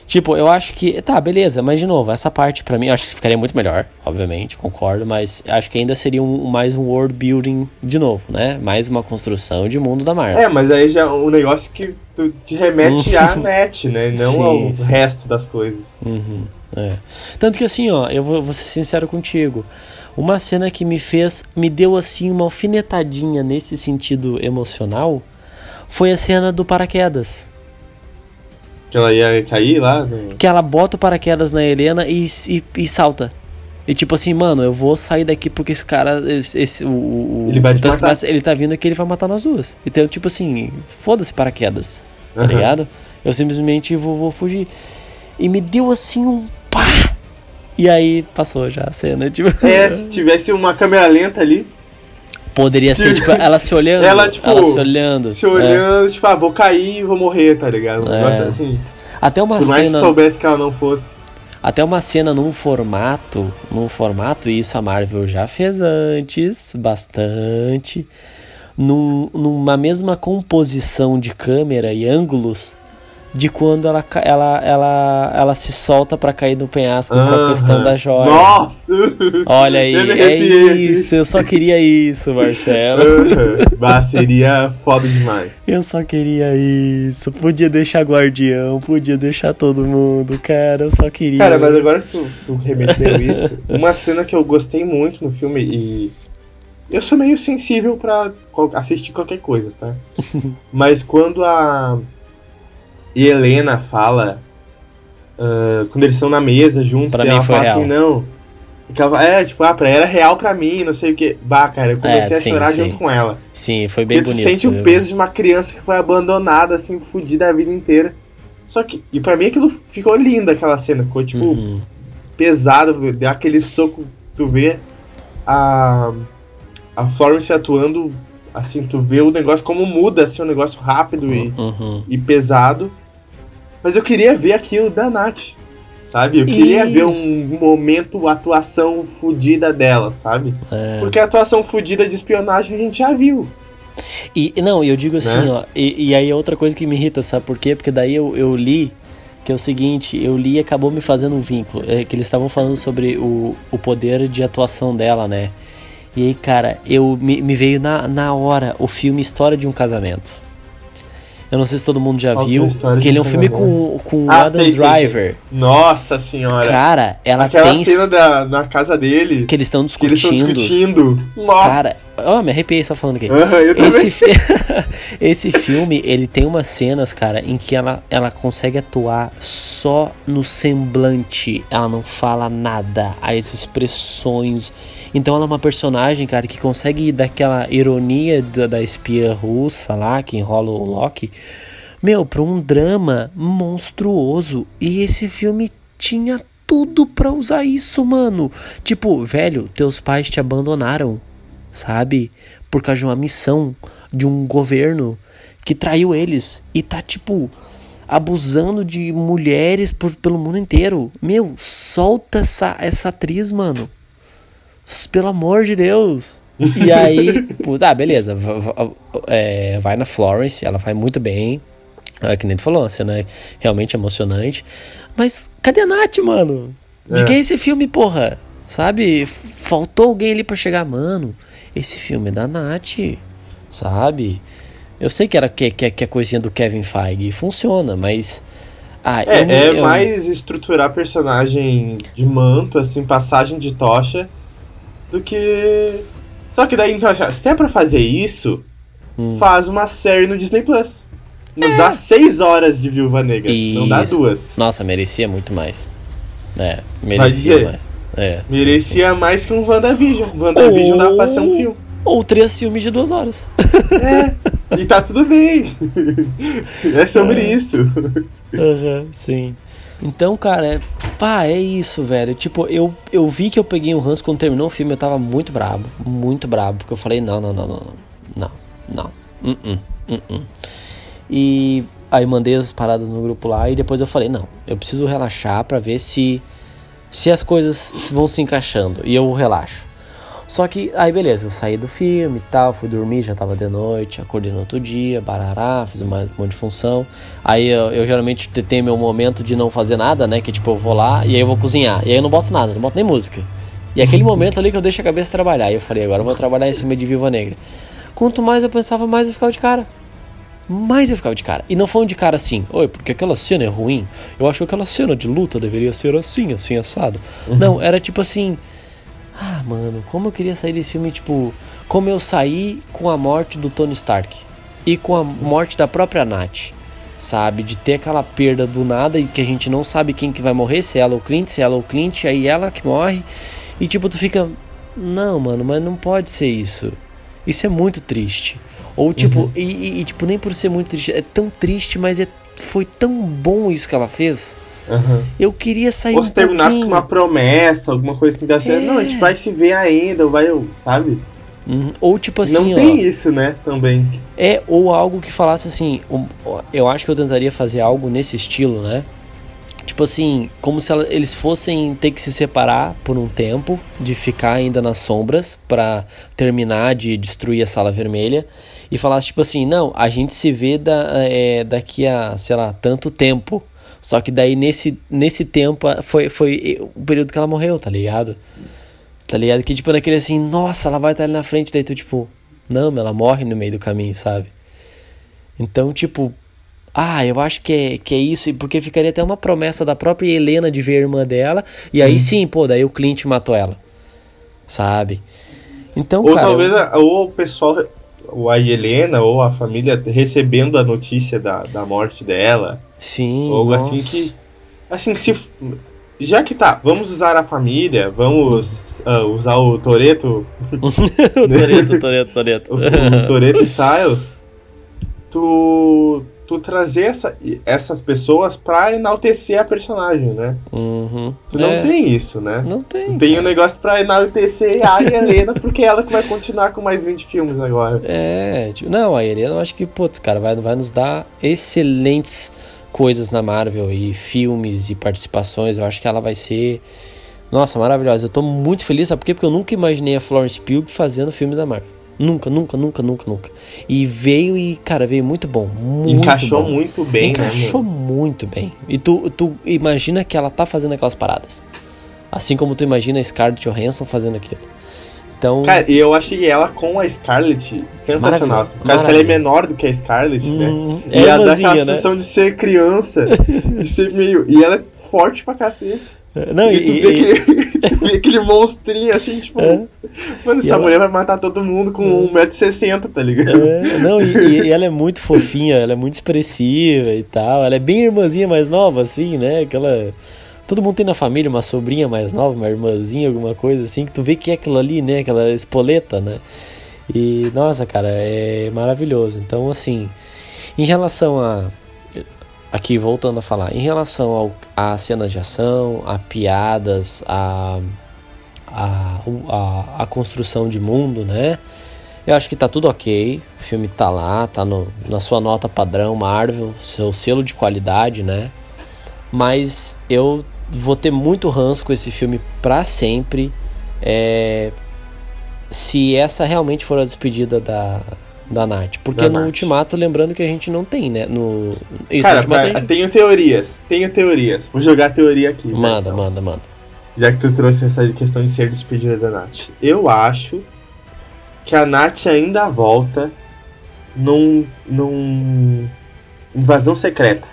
Tipo, eu acho que. Tá, beleza, mas de novo, essa parte pra mim eu acho que ficaria muito melhor, obviamente, concordo, mas acho que ainda seria um, mais um world building de novo, né? Mais uma construção de mundo da Marvel. É, mas aí já é um negócio que tu te remete à net, né? Não Sim, ao sim. resto das coisas. Uhum, é. Tanto que assim, ó, eu vou, vou ser sincero contigo. Uma cena que me fez, me deu assim uma alfinetadinha nesse sentido emocional foi a cena do paraquedas. Que ela ia cair lá. No... Que ela bota o paraquedas na Helena e, e, e salta. E tipo assim, mano, eu vou sair daqui porque esse cara, esse, esse- o, Ele vai te matar. ele tá vindo aqui, ele vai matar nós duas. Então, tipo assim, foda-se paraquedas, tá Aham. ligado? Eu simplesmente vou, vou fugir. E me deu assim um pá! E aí passou já a cena, tipo... É, se tivesse uma câmera lenta ali, Poderia ser, tipo, ela se olhando. Ela, tipo, se olhando. se é. olhando, tipo, ah, vou cair e vou morrer, tá ligado? É. assim. Até uma Por mais que cena. soubesse que ela não fosse. Até uma cena num formato. Num formato, e isso a Marvel já fez antes, bastante. Num, numa mesma composição de câmera e ângulos de quando ela, ela, ela, ela se solta pra cair no penhasco com a questão da joia. Nossa! Olha aí, é isso, eu só queria isso, Marcelo. Aham. bah, seria foda demais. Eu só queria isso. Podia deixar guardião, podia deixar todo mundo, cara. Eu só queria. Cara, mas agora que tu, tu remeteu isso, uma cena que eu gostei muito no filme e. Eu sou meio sensível pra qual- assistir qualquer coisa, tá? Mas quando a Helena fala. ah, quando eles estão na mesa juntos, Pra e mim ela foi fala real. assim, não. ela- É, tipo, ah, pra ela era real pra mim, não sei o que. Bah, cara, eu comecei É, a sim, chorar sim. junto com ela. Sim, foi bem Porque tu bonito. sente o peso de uma criança que foi abandonada, assim, fudida a vida inteira. Só que, e pra mim aquilo ficou lindo, aquela cena. Ficou, tipo, Uhum. pesado, deu aquele soco, tu vê a, a Florence atuando, assim, tu vê o negócio como muda, assim, um negócio rápido e, Uhum. e pesado. Mas eu queria ver aquilo da Nath, sabe? Eu queria ver Isso. um momento, atuação fudida dela, sabe? É. Porque a atuação fudida de espionagem a gente já viu. E não, eu digo assim, Né? ó. E, e aí é outra coisa que me irrita, sabe por quê? Porque daí eu, eu li. Que é o seguinte, eu li e acabou me fazendo um vínculo. É que eles estavam falando sobre o, o poder de atuação dela, né? E aí, cara, eu me, me veio na, na hora o filme História de um Casamento. Eu não sei se todo mundo já viu, que ele é um filme com, com o Ah, Adam sei, sei, Driver. Nossa senhora. Cara, ela Aquela tem. cena da, na casa dele, Que eles estão que eles estão discutindo. discutindo. Nossa. Cara, ó, me arrepiei só falando aqui. Eu também. Esse, fi- esse filme, ele tem umas cenas, cara, em que ela, ela consegue atuar só no semblante. Ela não fala nada, as expressões. Então ela é uma personagem, cara, que consegue daquela ironia da, da espia russa lá, que enrola o Loki, meu, pra um drama monstruoso. E esse filme tinha tudo pra usar isso, mano. Tipo, velho, teus pais te abandonaram sabe? Por causa de uma missão de um governo que traiu eles e tá tipo abusando de mulheres por, pelo mundo inteiro. Meu, solta essa, essa atriz, mano. Pelo amor de Deus. E aí, tá, beleza. va- va- é, vai na Florence, ela vai muito bem. É, que nem tu falou, a cena é realmente emocionante. Mas cadê a Nath, mano? De É. quem é esse filme, porra? Sabe? Faltou alguém ali pra chegar, mano. Esse filme é da Nath, sabe? Eu sei que era que, que, que é coisinha do Kevin Feige funciona, mas. Ah, É, eu é eu- mais estruturar personagem de manto, assim, passagem de tocha, do que. Só que daí, então, se é pra fazer isso, Hum. faz uma série no Disney Plus. Nos dá seis horas de Viúva Negra, não dá É. Isso. duas. Nossa, merecia muito mais. É, merecia, né? É, sim, Merecia mais que um WandaVision. WandaVision dá pra ser um filme. Ou três filmes de duas horas. É, e tá tudo bem. É sobre isso. Aham, sim. Então, cara, é, pá, é isso, velho. Tipo, eu, eu vi que eu peguei um ranço quando terminou o filme, eu tava muito brabo, muito brabo, porque eu falei, não, não, não, não, não, não, não, uh -uh, uh. E aí mandei as paradas no grupo lá e depois eu falei, não, eu preciso relaxar pra ver se, se as coisas vão se encaixando. E eu relaxo. Só que, aí beleza, eu saí do filme e tal, fui dormir, já tava de noite, acordei no outro dia, barará, fiz um monte de função. Aí eu, eu, geralmente tenho meu momento de não fazer nada, né? Que tipo, eu vou lá e aí eu vou cozinhar. E aí eu não boto nada, não boto nem música. E aquele momento ali que eu deixo a cabeça trabalhar. E eu falei, agora eu vou trabalhar em cima de Viva Negra. Quanto mais eu pensava, mais eu ficava de cara. Mais eu ficava de cara. E não foi um de cara assim, oi, porque aquela cena é ruim. Eu acho que aquela cena de luta deveria ser assim, assim, assado. Uhum. Não, era tipo assim ah, mano, como eu queria sair desse filme, tipo, como eu saí com a morte do Tony Stark e com a morte da própria Nath, sabe? De ter aquela perda do nada e que a gente não sabe quem que vai morrer, se é ela ou Clint, se é ela ou Clint, aí ela que morre. E tipo, tu fica, não, mano, mas não pode ser isso. Isso é muito triste. Ou tipo, uhum. e, e, e, tipo, nem por ser muito triste, é tão triste, mas é, foi tão bom isso que ela fez. Uhum. Eu queria sair Ou se um terminasse pouquinho. com uma promessa, alguma coisa assim, da é. não, a gente vai se ver ainda, vai, sabe? Uhum. Ou tipo assim. Não ó, tem isso, né? Também. É, ou algo que falasse assim. Eu acho que eu tentaria fazer algo nesse estilo, né? Tipo assim, como se ela, eles fossem ter que se separar por um tempo, de ficar ainda nas sombras para terminar de destruir a sala vermelha e falasse tipo assim: não, a gente se vê da, é, daqui a, sei lá, tanto tempo. Só que daí nesse, nesse tempo foi, foi o período que ela morreu, tá ligado? Tá ligado? Que tipo, naquele assim, nossa, ela vai estar ali na frente, daí tu tipo, não, ela morre no meio do caminho, sabe? Então, tipo, ah, eu acho que é, que é isso, porque ficaria até uma promessa da própria Helena de ver a irmã dela, e sim. aí sim, pô, daí o Clint matou ela, sabe? Então, ou cara, talvez eu... ou o pessoal, ou a Helena, ou a família recebendo a notícia da, da morte dela, Sim. Ou algo nossa. assim que. Assim, se. Já que tá, vamos usar a família, vamos uh, usar o Toreto. o Toreto, Toreto, Toreto. o, o Toreto Styles. Tu. Tu trazer essa, essas pessoas pra enaltecer a personagem, né? Uhum. Tu não é. tem isso, né? Não tem. Tem um negócio pra enaltecer a Helena, porque ela que vai continuar com mais 20 filmes agora. É, tipo, não, a Helena eu acho que, putz, cara, vai, vai nos dar excelentes coisas na Marvel e filmes e participações. Eu acho que ela vai ser. Nossa, maravilhosa. Eu tô muito feliz, sabe por quê? Porque eu nunca imaginei a Florence Pugh fazendo filmes da Marvel. Nunca, nunca, nunca, nunca, nunca. E veio e, cara, veio muito bom. Muito Encaixou bom. muito bem, Encaixou né, muito bem. E tu, tu imagina que ela tá fazendo aquelas paradas. Assim como tu imagina a Scarlett Johansson fazendo aquilo. Então... Cara, e eu achei ela com a Scarlett sensacional. Por causa que ela é menor do que a Scarlett, né? hum, né? É e ela dá aquela né? sensação de ser criança, de ser meio. E ela é forte pra cacete. Não, e, e, tu, vê e... Aquele, vê aquele monstrinho assim, tipo. É. Mano, essa ela... mulher vai matar todo mundo com é. 1,60m, tá ligado? É. Não, e, e, ela é muito fofinha, ela é muito expressiva e tal. Ela é bem irmãzinha mais nova, assim, né? Aquela Todo mundo tem na família uma sobrinha mais nova, uma irmãzinha, alguma coisa assim, que tu vê que é aquilo ali, né? Aquela espoleta, né? E, nossa, cara, é maravilhoso. Então, assim, em relação a. Aqui, voltando a falar, em relação ao, a cenas de ação, a piadas, a, a, a, a construção de mundo, né? Eu acho que tá tudo ok. O filme tá lá, tá no, na sua nota padrão Marvel, seu selo de qualidade, né? Mas eu vou ter muito ranço com esse filme para sempre. É, se essa realmente for a despedida da, da Nath. Porque da no Nath. Ultimato, lembrando que a gente não tem, né? No, isso, Cara, no gente... tenho teorias. Tenho teorias. Vou jogar a teoria aqui. Manda, né, então. manda, manda. Já que tu trouxe essa questão de ser despedida da Nath. Eu acho que a Nath ainda volta num. num. Invasão secreta.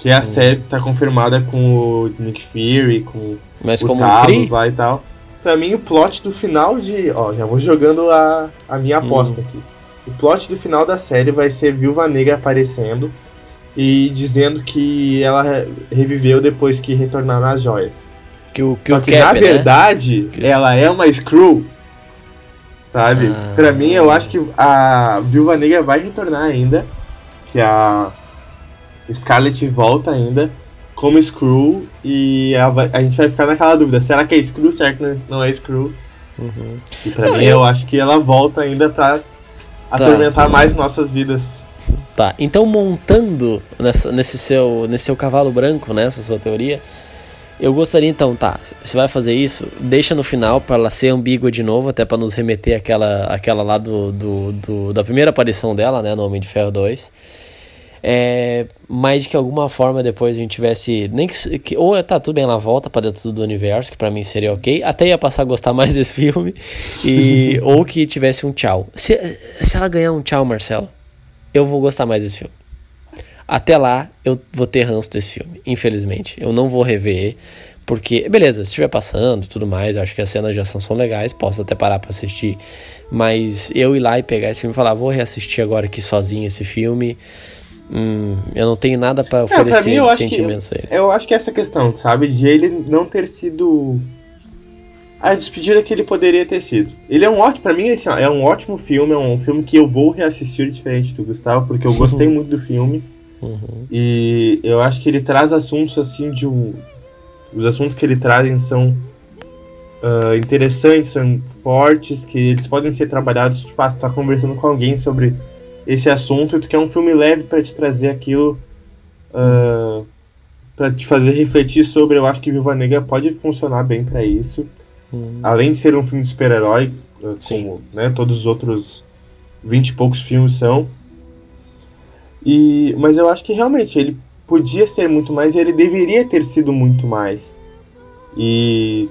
Que é a hum. série que tá confirmada com o Nick Fury, com Mas o como Talos lá e tal. Pra mim, o plot do final de. Ó, já vou jogando a, a minha aposta hum. aqui. O plot do final da série vai ser Viúva Negra aparecendo e dizendo que ela re- reviveu depois que retornaram as joias. Que o, que Só o que Cap, na né? verdade, Que- ela é uma Screw. Sabe? Ah. Pra mim, eu acho que a Viúva Negra vai retornar ainda. Que a Scarlet volta ainda como Screw. E vai- a gente vai ficar naquela dúvida: será que é Screw? Será que não- é Screw? Uhum. E pra Não, mim, eu- eu acho que ela volta ainda pra atormentar mais nossas vidas. Tá, então montando nessa, nesse, seu, nesse seu cavalo branco, nessa sua teoria, eu gostaria então, tá, você vai fazer isso, deixa no final pra ela ser ambígua de novo, até pra nos remeter àquela, àquela lá do, do, do- da primeira aparição dela, né, no Homem de Ferro 2. É, mas de que alguma forma depois a gente tivesse. Nem que, que- ou tá, tudo bem, ela volta pra dentro do universo, que pra mim seria ok. Até ia passar a gostar mais desse filme. E, ou que tivesse um tchau. Se, se ela ganhar um tchau, Marcelo, eu vou gostar mais desse filme. Até lá, eu vou ter ranço desse filme, infelizmente. Eu não vou rever, porque, beleza, se estiver passando e tudo mais, eu acho que as cenas de ação são legais, posso até parar pra assistir. Mas eu ir lá e pegar esse filme e falar, vou reassistir agora aqui sozinho esse filme. Hum, eu não tenho nada pra É, pra oferecer mim, acho, que, sentimentos a ele. eu acho que essa questão, sabe? De ele não ter sido a despedida que ele poderia ter sido. Ele é um ótimo, pra mim, assim, ó, é um ótimo filme, é um filme que eu vou reassistir diferente do Gustavo, porque eu gostei muito do filme. Uhum. E eu acho que ele traz assuntos assim de um. Os assuntos que ele traz são ah, interessantes, são fortes, que eles podem ser trabalhados. Tipo, ah, tu tá conversando com alguém sobre esse assunto e tu quer um filme leve pra te trazer aquilo. ah, pra te fazer refletir sobre. Eu acho que Viúva Negra pode funcionar bem pra isso. Uhum. Além de ser um filme de super-herói, ah, Sim. como né, todos os outros vinte e poucos filmes são. E, mas eu acho que realmente ele podia ser muito mais ele deveria ter sido muito mais. E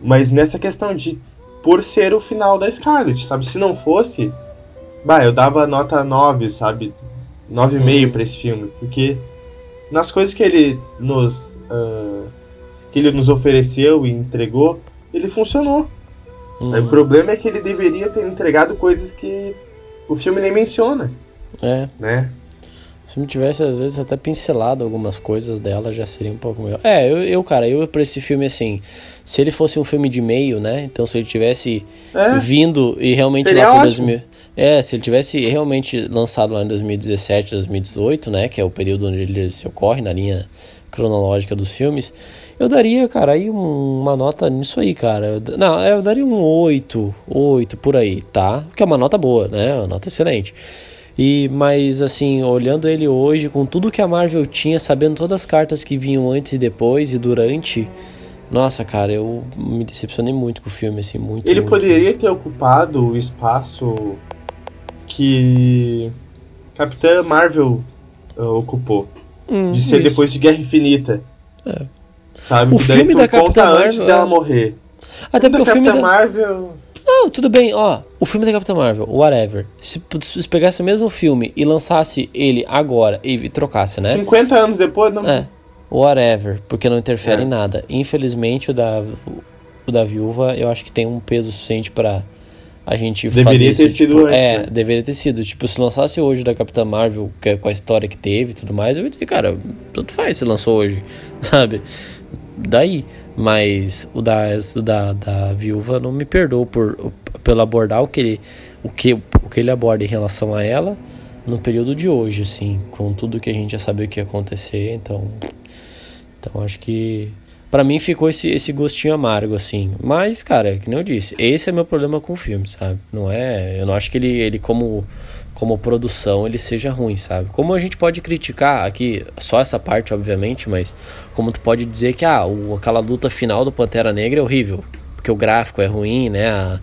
mas nessa questão de por ser o final da Scarlet, sabe? Se não fosse, bah, eu dava nota 9, sabe? 9,5 Uhum. pra esse filme, porque nas coisas que ele nos ah, que ele nos ofereceu e entregou, ele funcionou. Uhum. O problema é que ele deveria ter entregado coisas que o filme nem menciona, É, né? Se não tivesse, às vezes, até pincelado algumas coisas dela, já seria um pouco melhor. É, eu, eu cara, eu pra esse filme, assim, se ele fosse um filme de meio, né? Então, se ele tivesse É, vindo e realmente Seria lá por ótimo. 2000. É, se ele tivesse realmente lançado lá em 2017, 2018, né? Que é o período onde ele se ocorre na linha cronológica dos filmes. Eu daria, cara, aí um- uma nota nisso aí, cara. Não, eu daria um 8, 8 por aí, tá? Que é uma nota boa, né? Uma nota excelente. E, mas assim, olhando ele hoje, com tudo que a Marvel tinha, sabendo todas as cartas que vinham antes e depois e durante, nossa, cara, eu me decepcionei muito com o filme, assim, muito. ele muito. poderia ter ocupado o espaço que Capitã Marvel ah, ocupou. Hum, De ser isso. depois de Guerra Infinita. É. Sabe? O que filme da conta Capitã antes Marvel, dela é. morrer. Até porque o da filme Capitã da... Marvel. Não, tudo bem, ó. O filme da Capitã Marvel, whatever. Se, se pegasse o mesmo filme e lançasse ele agora e, e trocasse, né? 50 anos depois, não. É, whatever, porque não interfere É. em nada. Infelizmente, o da, o da viúva, eu acho que tem um peso suficiente pra a gente Deveria fazer isso. ter sido tipo, antes, É, né? deveria ter sido. Tipo, se lançasse hoje o da Capitã Marvel, que é com a história que teve e tudo mais, eu ia dizer, cara, tanto faz se lançou hoje, sabe? Daí. Mas o da, o da, da viúva não me perdoou por, pelo abordar o que, ele, o, que, o que ele aborda em relação a ela no período de hoje, assim, com tudo que a gente já sabia que ia acontecer, então. Então acho que. Pra mim ficou esse, esse gostinho amargo, assim. Mas, cara, que nem eu disse, esse é meu problema com o filme, sabe? Não é. Eu não acho que ele, ele como, como produção, ele seja ruim, sabe? Como a gente pode criticar aqui, só essa parte, obviamente, mas como tu pode dizer que ah, o, aquela luta final do Pantera Negra é horrível. Porque o gráfico é ruim, né? A,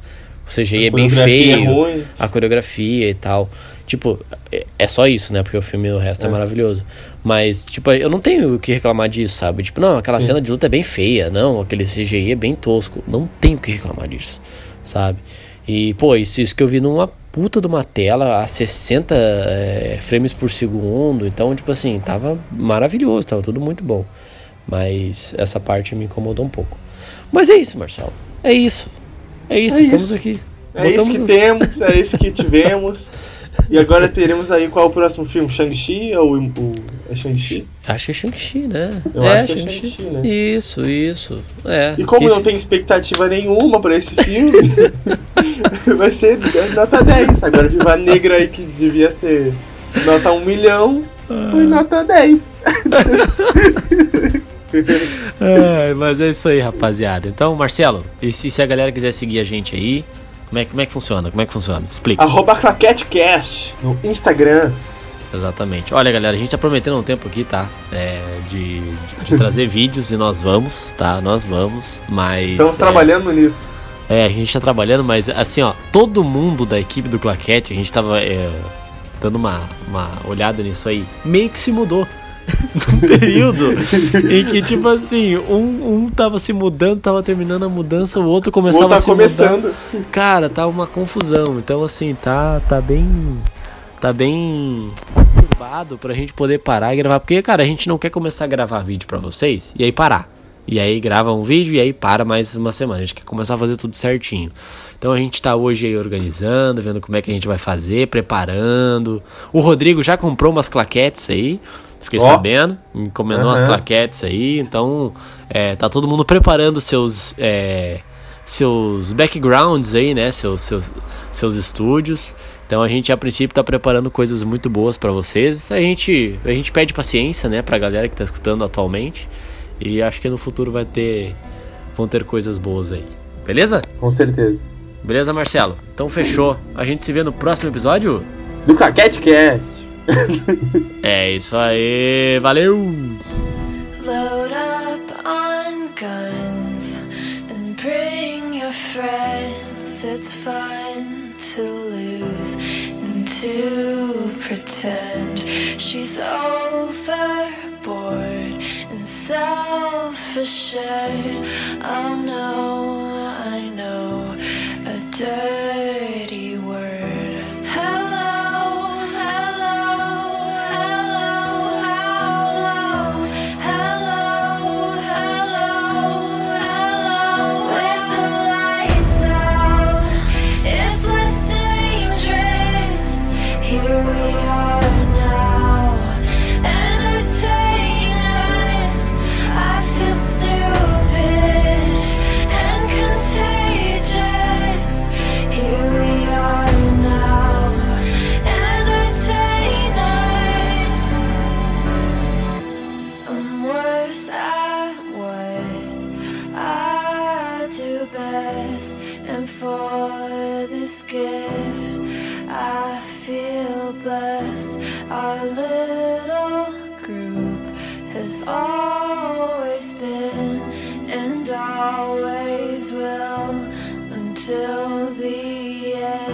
o CGI é bem é feio ruim. a coreografia e tal. Tipo, é- é só isso, né? Porque o filme, o resto é, É. maravilhoso. Mas, tipo, eu não tenho o que reclamar disso, sabe? Tipo, não, aquela Sim. cena de luta é bem feia, não, aquele CGI é bem tosco. Não tenho o que reclamar disso, sabe? E, pô, isso, isso que eu vi numa puta de uma tela a 60 é, frames por segundo. Então, tipo assim, tava maravilhoso, tava tudo muito bom. Mas essa parte me incomodou um pouco. Mas é isso, Marcelo. É isso. É isso, É estamos isso. aqui. É isso que as- temos, é isso que tivemos. E agora teremos aí qual é o próximo filme? Shang-Chi ou o, é Shang-Chi? Acho que é Shang-Chi, né? Eu é, acho que é Shang-Chi, né? Isso, isso. É. E como que não se- tem expectativa nenhuma pra esse filme, vai ser nota 10. Agora Viva Negra aí que devia ser nota 1 milhão, foi nota 10. Ai, mas é isso aí, rapaziada. Então, Marcelo, e se, se a galera quiser seguir a gente aí, como é, como é que funciona? Como é que funciona? Explica. Arroba ClaqueteCast no Instagram. Exatamente. Olha, galera, a gente tá prometendo um tempo aqui, tá? É, de, de- de trazer vídeos e nós vamos, tá? Nós vamos, mas. Estamos é, trabalhando nisso. É, a gente tá trabalhando, mas assim, ó, todo mundo da equipe do Claquete, a gente tava é, dando uma, uma olhada nisso aí, meio que se mudou. Num período em que, tipo assim, um, um tava se mudando, tava terminando a mudança, o outro O começava outro a tá se mudar. começando. Cara, tá uma confusão. Então, assim, tá, tá bem. Tá bem conturbado pra gente poder parar e gravar. Porque, cara, a gente não quer começar a gravar vídeo pra vocês e aí parar. E aí grava um vídeo e aí para mais uma semana. A gente quer começar a fazer tudo certinho. Então a gente tá hoje aí organizando, vendo como é que a gente vai fazer, preparando. O Rodrigo já comprou umas claquetes aí. Fiquei Ó. sabendo, encomendou umas Aham. claquetes aí. Então, é, tá todo mundo preparando seus. é, seus backgrounds aí, né? Seus, seus, seus estúdios. Então a gente a princípio tá preparando coisas muito boas pra vocês. A gente, a gente pede paciência, né, pra galera que tá escutando atualmente. E acho que no futuro vai ter vão ter coisas boas aí. Beleza? Com certeza. Beleza, Marcelo? Então fechou. A gente se vê no próximo episódio. Do ClaqueteCast. É isso aí. Valeu! Load up on guns and bring your friends. It's fun to lose and to pretend she's overboard and self-assured. Oh no, I know a dirty until the end.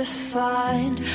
To find. Oh, well, whatever.